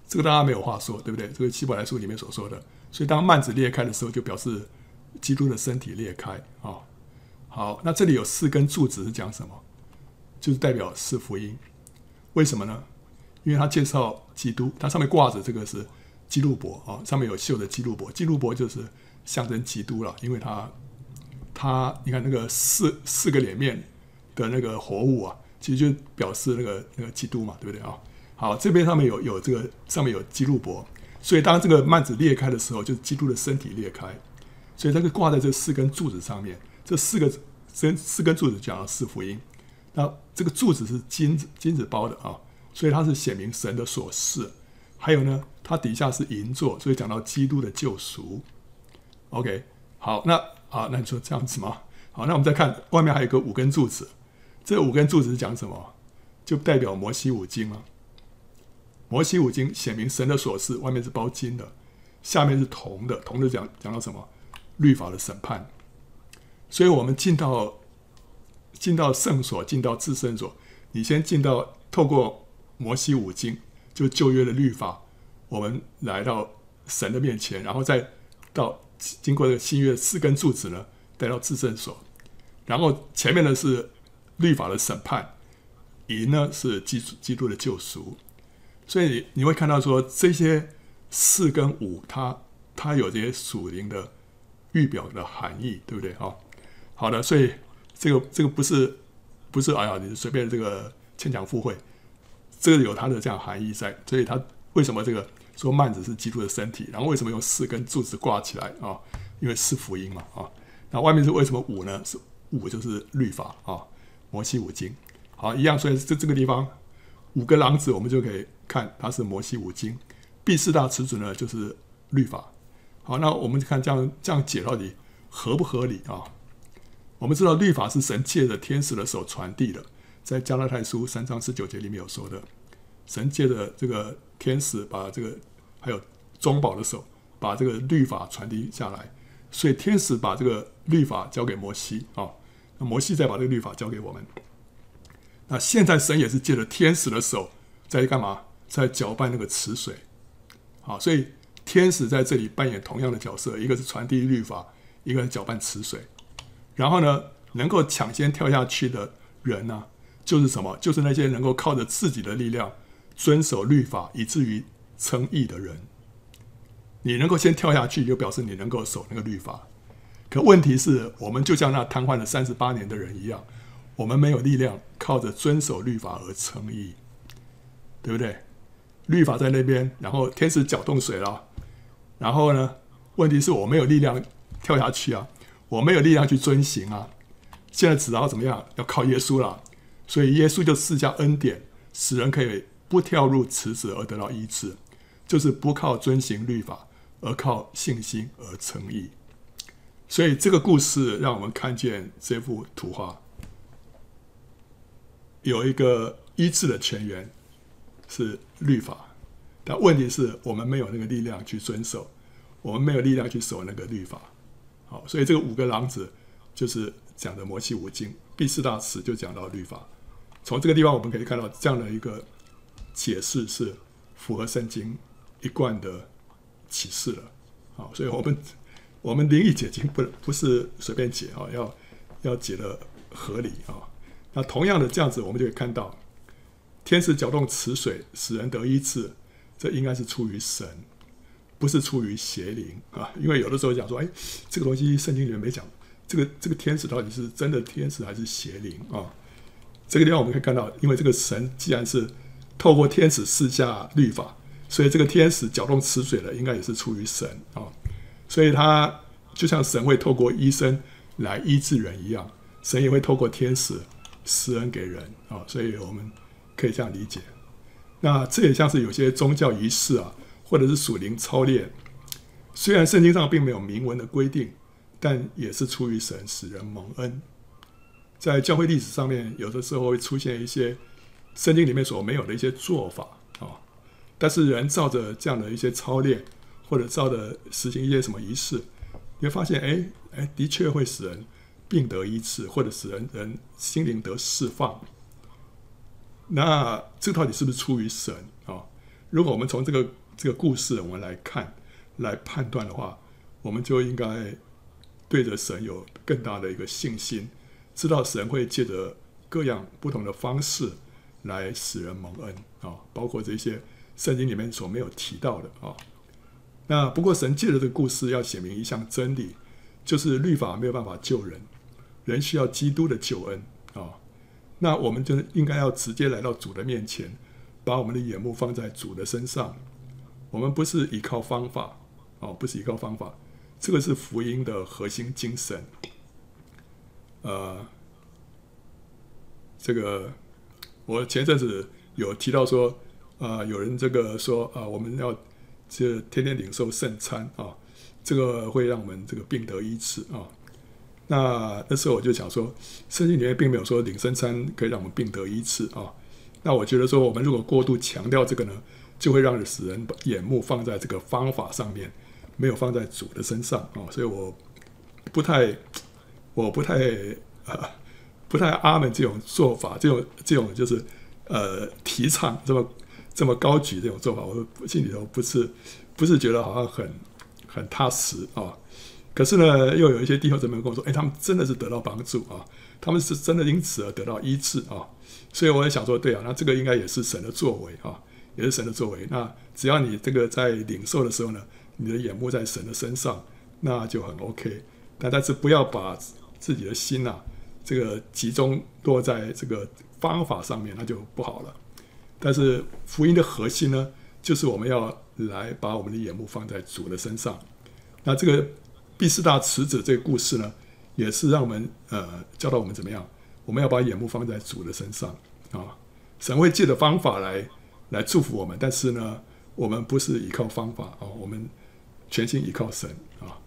这个大家没有话说，对不对？这个希伯来书里面所说的。所以当幔子裂开的时候，就表示基督的身体裂开啊。好，那这里有四根柱子是讲什么？就是代表四福音。为什么呢？因为他介绍基督，它上面挂着这个是基路伯啊，上面有绣的基路伯，基路伯就是象征基督了，因为他。他，你看那个四四个脸面的那个活物啊，其实就表示那个那个基督嘛，对不对啊？好，这边上面有有这个上面有基路伯，所以当这个幔子裂开的时候，就是基督的身体裂开，所以它是挂在这四根柱子上面，这四个这四根柱子讲了四福音，那这个柱子是金子金子包的啊，所以它是显明神的所示，还有呢，它底下是银座，所以讲到基督的救赎。OK，好，那。好，那你说这样子吗？好，那我们再看外面还有个五根柱子，这五根柱子是讲什么？就代表摩西五经啊。摩西五经显明神的所示，外面是包金的，下面是铜的，铜的讲讲到什么？律法的审判。所以我们进到进到圣所，进到至圣所，你先进到透过摩西五经，就旧约的律法，我们来到神的面前，然后再到。经过这个新约四根柱子呢，带到至圣所，然后前面呢是律法的审判，银呢是基督基督的救赎，所以你会看到说这些四跟五，它它有这些属灵的预表的含义，对不对啊？好的，所以这个这个不是不是哎呀，你随便这个牵强附会，这个有它的这样含义在，所以它为什么这个？说幔子是基督的身体，然后为什么用四根柱子挂起来啊？因为四福音嘛啊。那外面是为什么五呢？是五就是律法啊，摩西五经。好，一样，所以这这个地方五个廊子，我们就可以看它是摩西五经。第四大池子呢，就是律法。好，那我们看这样这样解到底合不合理啊？我们知道律法是神借着天使的手传递的，在加拉太书三章十九节里面有说的，神借着这个。天使把这个还有中保的手把这个律法传递下来，所以天使把这个律法交给摩西啊，那摩西再把这个律法交给我们。那现在神也是借着天使的手在干嘛？在搅拌那个池水，好，所以天使在这里扮演同样的角色，一个是传递律法，一个是搅拌池水。然后呢，能够抢先跳下去的人呢，就是什么？就是那些能够靠着自己的力量。遵守律法以至于称义的人，你能够先跳下去，就表示你能够守那个律法。可问题是我们就像那瘫痪了三十八年的人一样，我们没有力量靠着遵守律法而称义，对不对？律法在那边，然后天使搅动水了，然后呢？问题是我没有力量跳下去啊，我没有力量去遵行啊。现在只要怎么样？要靠耶稣了，所以耶稣就赐下恩典，使人可以。不跳入池子而得到医治，就是不靠遵行律法，而靠信心而称义。所以这个故事让我们看见这幅图画有一个医治的泉源是律法，但问题是我们没有那个力量去遵守，我们没有力量去守那个律法。好，所以这个五个狼子就是讲的摩西五经，第四大词就讲到律法。从这个地方我们可以看到这样的一个。解释是符合圣经一贯的启示了，好，所以我们我们灵意解经不不是随便解啊，要要解的合理啊。那同样的这样子，我们就可以看到天使搅动池水，使人得医治，这应该是出于神，不是出于邪灵啊。因为有的时候讲说，哎，这个东西圣经里面没讲，这个这个天使到底是真的天使还是邪灵啊？这个地方我们可以看到，因为这个神既然是透过天使赐下律法，所以这个天使搅动池水的，应该也是出于神啊。所以他就像神会透过医生来医治人一样，神也会透过天使施恩给人啊。所以我们可以这样理解。那这也像是有些宗教仪式啊，或者是属灵操练，虽然圣经上并没有明文的规定，但也是出于神使人蒙恩。在教会历史上面，有的时候会出现一些圣经里面所没有的一些做法啊，但是人照着这样的一些操练，或者照着实行一些什么仪式，你会发现，哎哎，的确会使人病得医治，或者使人人心灵得释放。那这到底是不是出于神啊？如果我们从这个这个故事我们来看来判断的话，我们就应该对着神有更大的一个信心，知道神会借着各样不同的方式来使人蒙恩啊，包括这些圣经里面所没有提到的啊。那不过神借着这个故事要写明一项真理，就是律法没有办法救人，人需要基督的救恩啊。那我们就应该要直接来到主的面前，把我们的眼目放在主的身上。我们不是依靠方法，哦，不是依靠方法，这个是福音的核心精神。呃，这个我前阵子有提到说，啊、呃，有人这个说啊、呃，我们要这天天领受圣餐啊、这个会让我们这个病得医治啊。那那时候我就想说，圣经里面并没有说领圣餐可以让我们病得医治啊。那我觉得说，我们如果过度强调这个呢，就会让人使人把眼目放在这个方法上面，没有放在主的身上啊。所以我不太，我不太啊，不太阿门这种做法，这种这种就是呃提倡这么这么高举这种做法，我心里头不是不是觉得好像很很踏实啊。可是呢，又有一些弟兄姊妹跟我说：“哎，他们真的是得到帮助啊，他们是真的因此而得到医治啊。”所以我也想说，对啊，那这个应该也是神的作为啊，也是神的作为。那只要你这个在领受的时候呢，你的眼目在神的身上，那就很 OK。但但是不要把自己的心呐，这个集中落在这个方法上面，那就不好了。但是福音的核心呢，就是我们要来把我们的眼目放在主的身上。那这个。毕士大池子这个故事呢，也是让我们呃教导我们怎么样，我们要把眼目放在主的身上啊。神会借着方法来来祝福我们，但是呢，我们不是依靠方法啊，我们全心依靠神啊。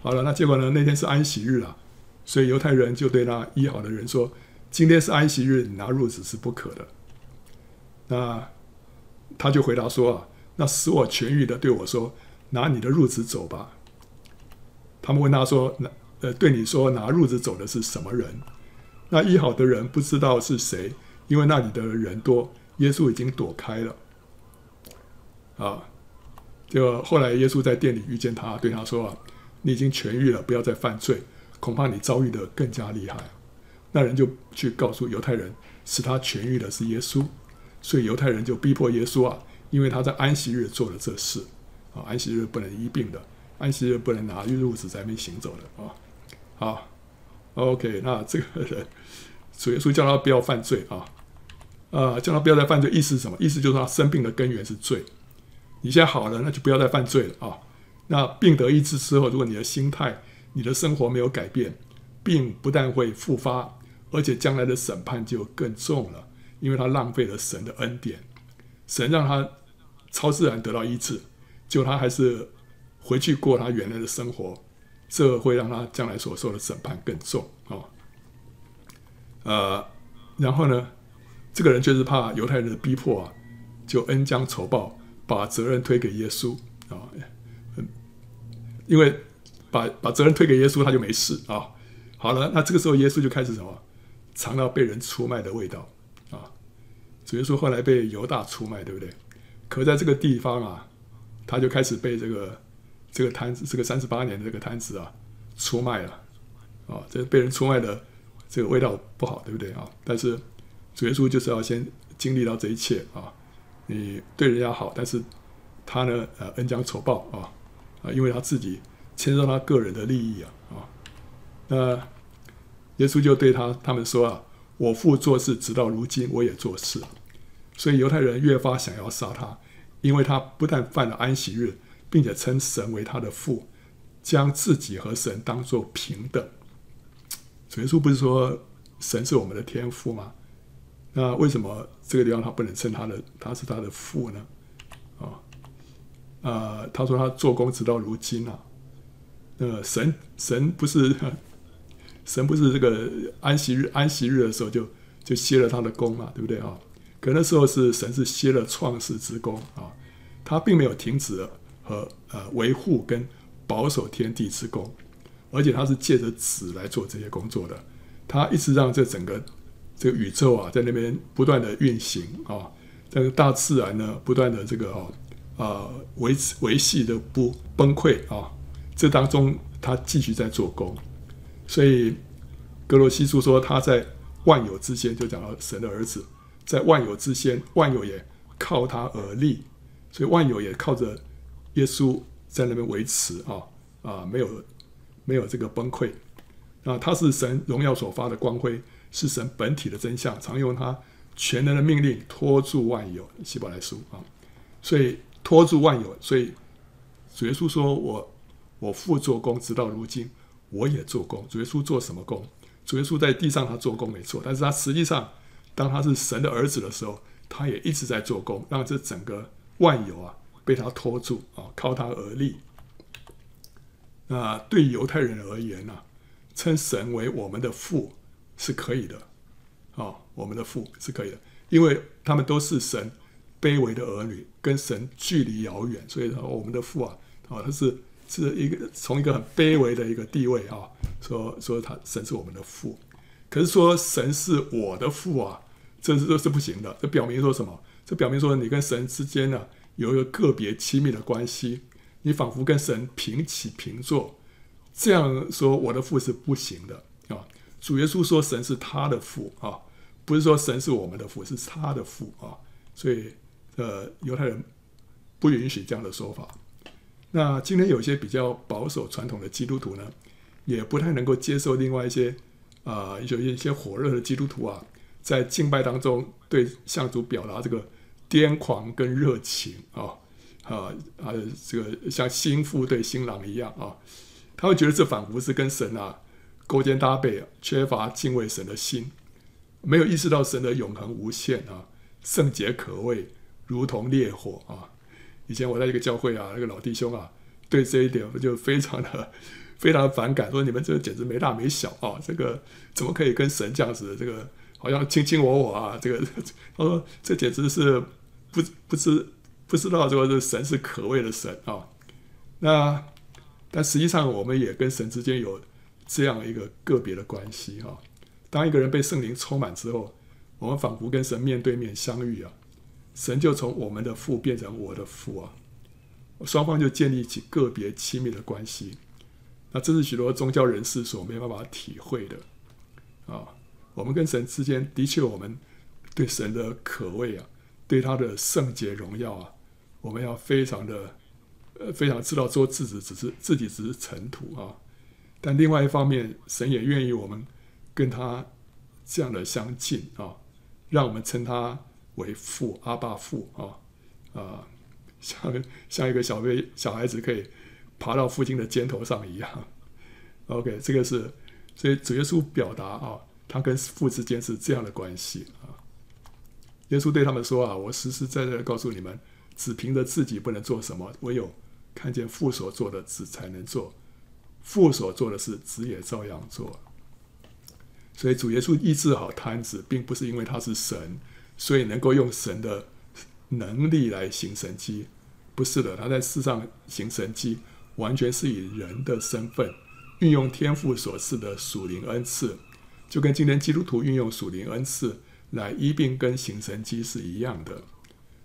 好了，那结果呢，那天是安息日啊，所以犹太人就对那医好的人说：“今天是安息日，你拿褥子是不可的。”那他就回答说：“啊，那使我痊愈的对我说，拿你的褥子走吧。”他们问他说：“那呃，对你说拿褥子走的是什么人？”那医好的人不知道是谁，因为那里的人多，耶稣已经躲开了。啊，就后来耶稣在店里遇见他，对他说：“啊，你已经痊愈了，不要再犯罪，恐怕你遭遇的更加厉害。”那人就去告诉犹太人，使他痊愈的是耶稣，所以犹太人就逼迫耶稣啊，因为他在安息日做了这事啊，安息日不能医病的。安息日不能拿褥子在那边行走的啊，好，OK，那这个人主耶稣叫他不要犯罪啊，呃，叫他不要再犯罪，意思是什么？意思就是他生病的根源是罪。你现在好了，那就不要再犯罪了啊。那病得医治之后，如果你的心态、你的生活没有改变，病不但会复发，而且将来的审判就更重了，因为他浪费了神的恩典。神让他超自然得到医治，就他还是。回去过他原来的生活，这会让他将来所受的审判更重啊。呃，然后呢，这个人就是怕犹太人的逼迫啊，就恩将仇报，把责任推给耶稣啊。因为把把责任推给耶稣，他就没事啊。好了，那这个时候耶稣就开始什么，尝到被人出卖的味道啊。主耶稣后来被犹大出卖，对不对？可在这个地方啊，他就开始被这个。这个摊子，这个三十八年的这个摊子啊，出卖了，啊，这被人出卖的这个味道不好，对不对啊？但是主耶稣就是要先经历到这一切啊，你对人家好，但是他呢，呃，恩将仇报啊，啊，因为他自己牵涉他个人的利益啊，啊，那耶稣就对他他们说啊，我父做事直到如今，我也做事，所以犹太人越发想要杀他，因为他不但犯了安息日。并且称神为他的父，将自己和神当作平等。主耶稣不是说神是我们的天父吗？那为什么这个地方他不能称他的他是他的父呢？啊、啊、他说他做工直到如今啊。呃，神神不是 神不是这个安息日安息日的时候就就歇了他的工嘛，对不对啊？可那时候是神是歇了创世之工啊，他并没有停止和呃维护跟保守天地之工，而且他是借着子来做这些工作的，他一直让这整个这个宇宙啊在那边不断的运行啊，这个大自然呢不断的这个啊啊维持维系的不崩溃啊，这当中他继续在做工，所以格罗西书说他在万有之间，就讲到神的儿子。在万有之间，万有也靠他而立，所以万有也靠着耶稣在那边维持啊啊，没有没有这个崩溃啊。他是神荣耀所发的光辉，是神本体的真相，常用他全能的命令托住万有。希伯来书啊，所以托住万有，所以主耶稣说我我父做工，直到如今我也做工。主耶稣做什么工？主耶稣在地上他做工没错，但是他实际上。当他是神的儿子的时候，他也一直在做工，让这整个万有啊被他托住啊，靠他而立。那对犹太人而言呢、啊，称神为我们的父是可以的，啊，我们的父是可以的，因为他们都是神卑微的儿女，跟神距离遥远，所以说我们的父啊，啊，他是是一个从一个很卑微的一个地位啊，说说他神是我们的父，可是说神是我的父啊。这是这是不行的，这表明说什么？这表明说你跟神之间呢有一个个别亲密的关系，你仿佛跟神平起平坐。这样说我的父是不行的！主耶稣说神是他的父啊，不是说神是我们的父，是他的父啊。所以呃，犹太人不允许这样的说法。那今天有些比较保守传统的基督徒呢，也不太能够接受另外一些啊，有一些火热的基督徒啊。在敬拜当中，对向主表达这个癫狂跟热情啊啊啊！这个像新妇对新郎一样啊，他会觉得这仿佛是跟神啊勾肩搭背，缺乏敬畏神的心，没有意识到神的永恒无限啊，圣洁可畏，如同烈火啊！以前我在一个教会啊，那个老弟兄啊，对这一点就非常的 非常反感，说你们这简直没大没小啊，这个怎么可以跟神这样子这个？好像卿卿我我啊，这个他说这简直是不不知不知道说这神是可畏的神啊。那但实际上我们也跟神之间有这样一个个别的关系哈。当一个人被圣灵充满之后，我们仿佛跟神面对面相遇啊，神就从我们的父变成我的父啊，双方就建立起个别亲密的关系。那这是许多宗教人士所没办法体会的啊。我们跟神之间的确，我们对神的可畏啊，对他的圣洁荣耀啊，我们要非常的呃，非常知道做自己只是自己只是尘土啊。但另外一方面，神也愿意我们跟他这样的相近啊，让我们称他为父，阿爸父啊啊，像像一个小飞小孩子可以爬到父亲的肩头上一样。OK，这个是所以主耶稣表达啊。他跟父之间是这样的关系啊。耶稣对他们说：“啊，我实实在在的告诉你们，只凭着自己不能做什么，唯有看见父所做的，子才能做。父所做的事，子也照样做。所以主耶稣医治好瘫子，并不是因为他是神，所以能够用神的能力来行神迹，不是的。他在世上行神迹，完全是以人的身份，运用天父所赐的属灵恩赐。”就跟今天基督徒运用属灵恩赐来医病跟行神迹是一样的，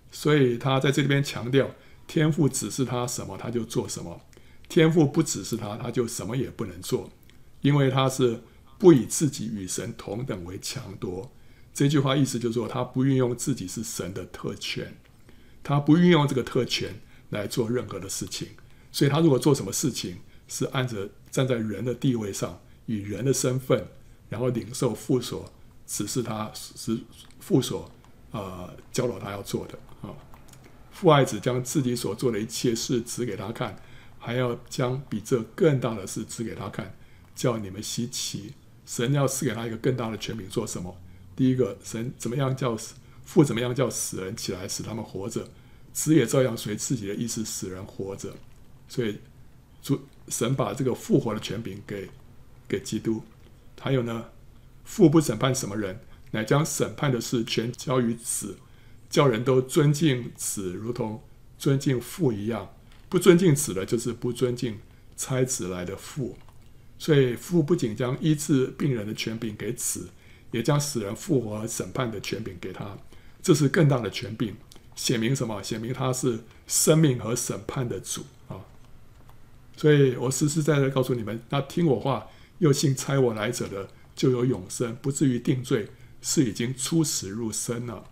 所以他在这里边强调，天父指示他什么他就做什么，天父不指示他他就什么也不能做，因为他是不以自己与神同等为强夺。这句话意思就是说，他不运用自己是神的特权，他不运用这个特权来做任何的事情，所以他如果做什么事情，是按着站在人的地位上，以人的身份。然后领受父所指示他是父所呃教导他要做的啊，父爱子将自己所做的一切事指给他看，还要将比这更大的事指给他看，叫你们稀奇。神要赐给他一个更大的权柄做什么？第一个，神怎么样叫死父怎么样叫死人起来，使他们活着，子也照样随自己的意思使人活着。所以主神把这个复活的权柄给给基督。还有呢，父不审判什么人，乃将审判的事全交于子，叫人都尊敬子，如同尊敬父一样。不尊敬子的，就是不尊敬差子来的父。所以父不仅将医治病人的权柄给子，也将死人复活和审判的权柄给他。这是更大的权柄，显明什么？显明他是生命和审判的主啊！所以我实实在在告诉你们，那听我话又信差我来者的，就有永生，不至于定罪，是已经出死入生了。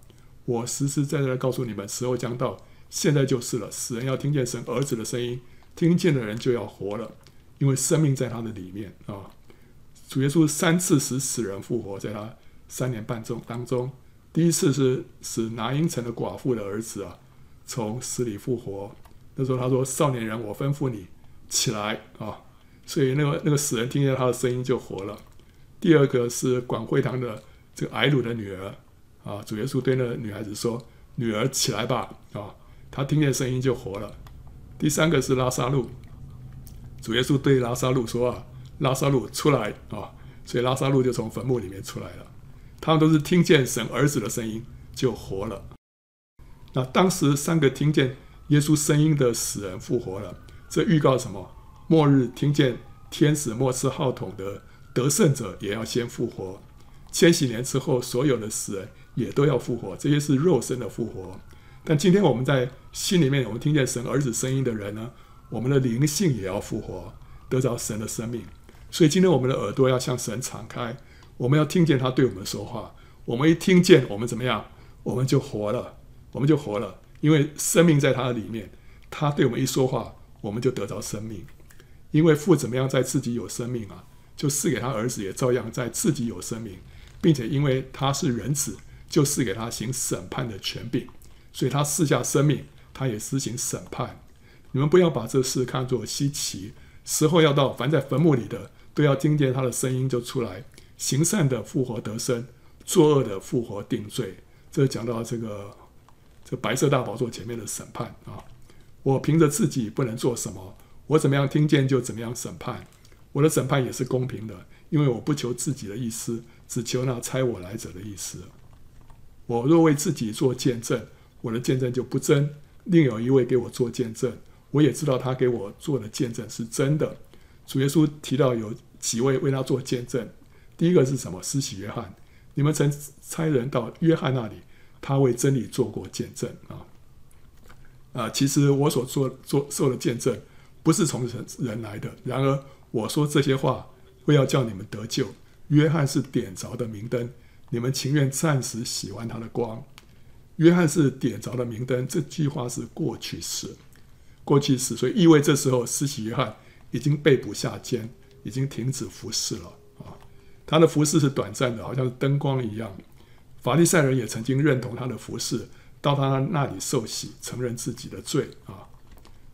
我实实在在告诉你们，时候将到，现在就是了。死人要听见神儿子的声音，听见的人就要活了。因为生命在他的里面啊，主耶稣三次使死人复活，在他三年半中当中，第一次是使拿因城的寡妇的儿子啊从死里复活。那时候他说：“少年人，我吩咐你起来啊！”所以那个那个死人听见他的声音就活了。第二个是管会堂的这个睚鲁的女儿啊，主耶稣对那个女孩子说：“女儿起来吧！”啊，他听见声音就活了。第三个是拉撒路。主耶稣对拉撒路说：“啊，拉撒路出来啊！”所以拉撒路就从坟墓里面出来了。他们都是听见神儿子的声音就活了。那当时三个听见耶稣声音的死人复活了，这预告什么？末日听见天使末次号筒的得胜者也要先复活。千禧年之后，所有的死人也都要复活。这些是肉身的复活。但今天我们在心里面，我们听见神儿子声音的人呢？我们的灵性也要复活，得着神的生命。所以今天我们的耳朵要向神敞开，我们要听见他对我们说话。我们一听见，我们怎么样？我们就活了，我们就活了。因为生命在他的里面，他对我们一说话，我们就得着生命。因为父怎么样在自己有生命啊，就赐给他儿子也照样在自己有生命，并且因为他是人子，就赐给他行审判的权柄。所以他赐下生命，他也施行审判。你们不要把这事看作稀奇，时候要到，凡在坟墓里的都要听见他的声音就出来，行善的复活得生，作恶的复活定罪。这讲到这个这白色大宝座前面的审判啊！我凭着自己不能做什么，我怎么样听见就怎么样审判。我的审判也是公平的，因为我不求自己的意思，只求那差我来者的意思。我若为自己做见证，我的见证就不真；另有一位给我做见证。我也知道他给我做的见证是真的。主耶稣提到有几位为他做见证，第一个是什么？施洗约翰。你们曾差人到约翰那里，他为真理做过见证啊。啊，其实我所做做受的见证不是从人人来的。然而我说这些话，为要叫你们得救。约翰是点着的明灯，你们情愿暂时喜欢他的光。约翰是点着了明灯，这句话是过去式。过去式，所以意味这时候施洗约翰已经被捕下监，已经停止服侍了啊。他的服侍是短暂的，好像是灯光一样。法利赛人也曾经认同他的服侍，到他那里受洗，承认自己的罪啊。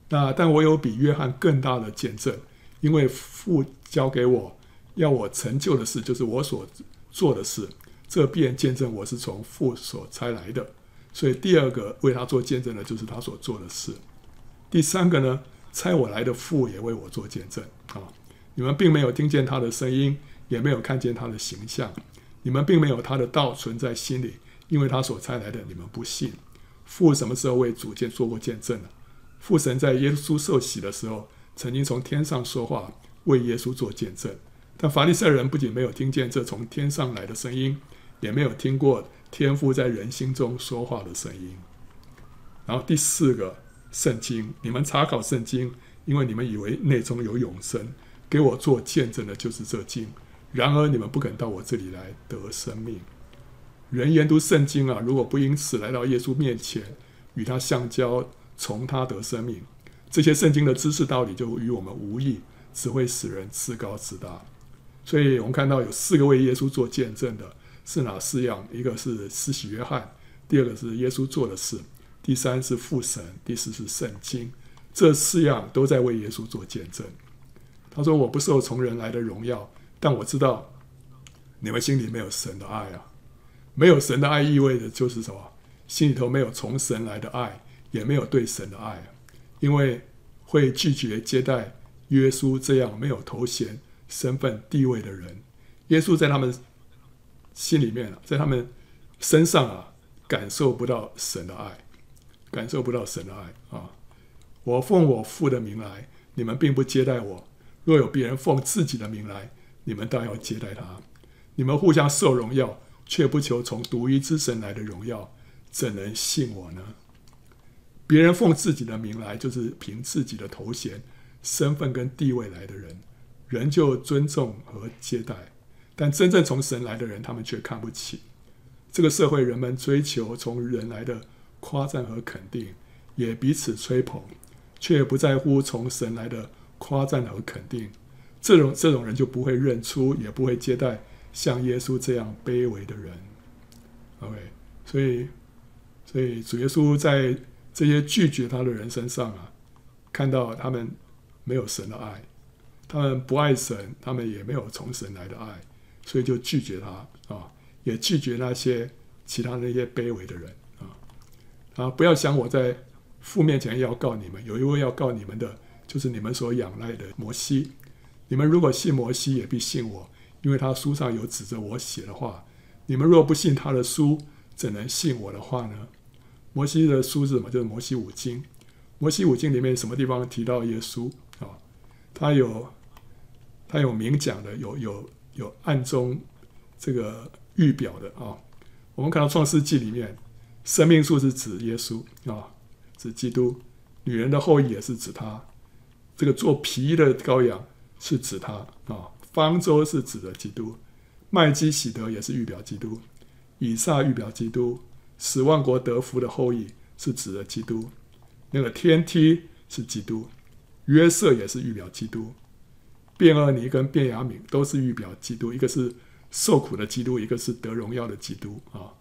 那但我有比约翰更大的见证，因为父交给我要我成就的事，就是我所做的事，这便见证我是从父所差来的。所以第二个为他做见证的，就是他所做的事。第三个呢，差我来的父也为我做见证啊！你们并没有听见他的声音，也没有看见他的形象，你们并没有他的道存在心里，因为他所差来的你们不信。父什么时候为主见做过见证呢？父神在耶稣受洗的时候，曾经从天上说话，为耶稣做见证。但法利赛人不仅没有听见这从天上来的声音，也没有听过天赋在人心中说话的声音。然后第四个。圣经，你们查考圣经，因为你们以为内中有永生，给我做见证的就是这经。然而你们不肯到我这里来得生命。人研读圣经啊，如果不因此来到耶稣面前，与他相交，从他得生命，这些圣经的知识道理就与我们无益，只会使人自高自大。所以我们看到有四个为耶稣做见证的，是哪四样？一个是施洗约翰，第二个是耶稣做的事。第三是父神，第四是圣经，这四样都在为耶稣做见证。他说：“我不受从人来的荣耀，但我知道你们心里没有神的爱啊！没有神的爱意味着就是什么？心里头没有从神来的爱，也没有对神的爱，因为会拒绝接待耶稣这样没有头衔、身份、地位的人。耶稣在他们心里面啊，在他们身上啊，感受不到神的爱，感受不到神的爱啊！我奉我父的名来，你们并不接待我；若有别人奉自己的名来，你们当要接待他。你们互相受荣耀，却不求从独一之神来的荣耀，怎能信我呢？别人奉自己的名来，就是凭自己的头衔、身份跟地位来的人，人就尊重和接待。但真正从神来的人，他们却看不起。这个社会，人们追求从人来的夸赞和肯定，也彼此吹捧，却不在乎从神来的夸赞和肯定。这种这种人就不会认出，也不会接待像耶稣这样卑微的人。OK，所以，所以主耶稣在这些拒绝他的人身上啊，看到他们没有神的爱，他们不爱神，他们也没有从神来的爱。所以就拒绝他啊，也拒绝那些其他那些卑微的人啊啊！不要想我在父面前要告你们，有一位要告你们的，就是你们所仰赖的摩西。你们如果信摩西，也必信我，因为他书上有指着我写的话。你们若不信他的书，怎能信我的话呢？摩西的书是什么？就是摩西五经。摩西五经里面什么地方提到耶稣啊？他有他有明讲的，有有。有暗中这个预表的啊，我们看到创世纪里面，生命树是指耶稣啊，指基督；女人的后裔也是指他；这个做皮的羔羊是指他啊；方舟是指的基督；麦基洗德也是预表基督；以撒预表基督；使万国得福的后裔是指的基督；那个天梯是基督；约瑟也是预表基督。便二尼跟便雅悯都是预表基督，一个是受苦的基督，一个是得荣耀的基督啊。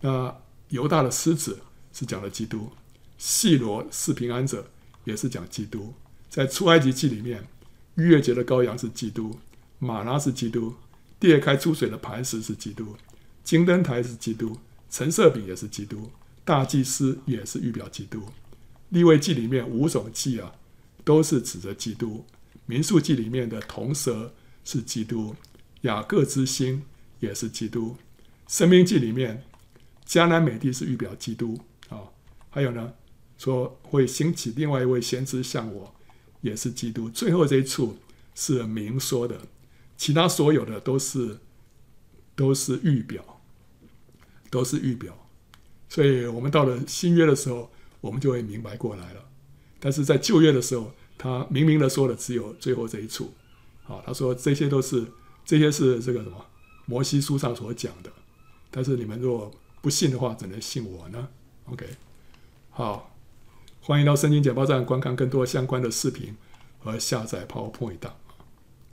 那犹大的狮子是讲的基督，细罗是平安者，也是讲基督。在出埃及记里面，逾越节的羔羊是基督，玛拉是基督，裂开出水的磐石是基督，金灯台是基督，陈设饼也是基督，大祭司也是预表基督。立位记里面五种祭啊，都是指着基督。民数记里面的铜蛇是基督，雅各之星也是基督。申命记里面迦南美地是预表基督啊。还有呢，说会兴起另外一位先知像我，也是基督。最后这一处是明说的，其他所有的都是都是预表，都是预表。所以我们到了新约的时候，我们就会明白过来了。但是在旧约的时候，他明明的说了只有最后这一处，啊，他说这些都是这些是这个什么摩西书上所讲的，但是你们若不信的话，怎能信我呢？OK，好，欢迎到圣经简报站观看更多相关的视频和下载 PowerPoint 档。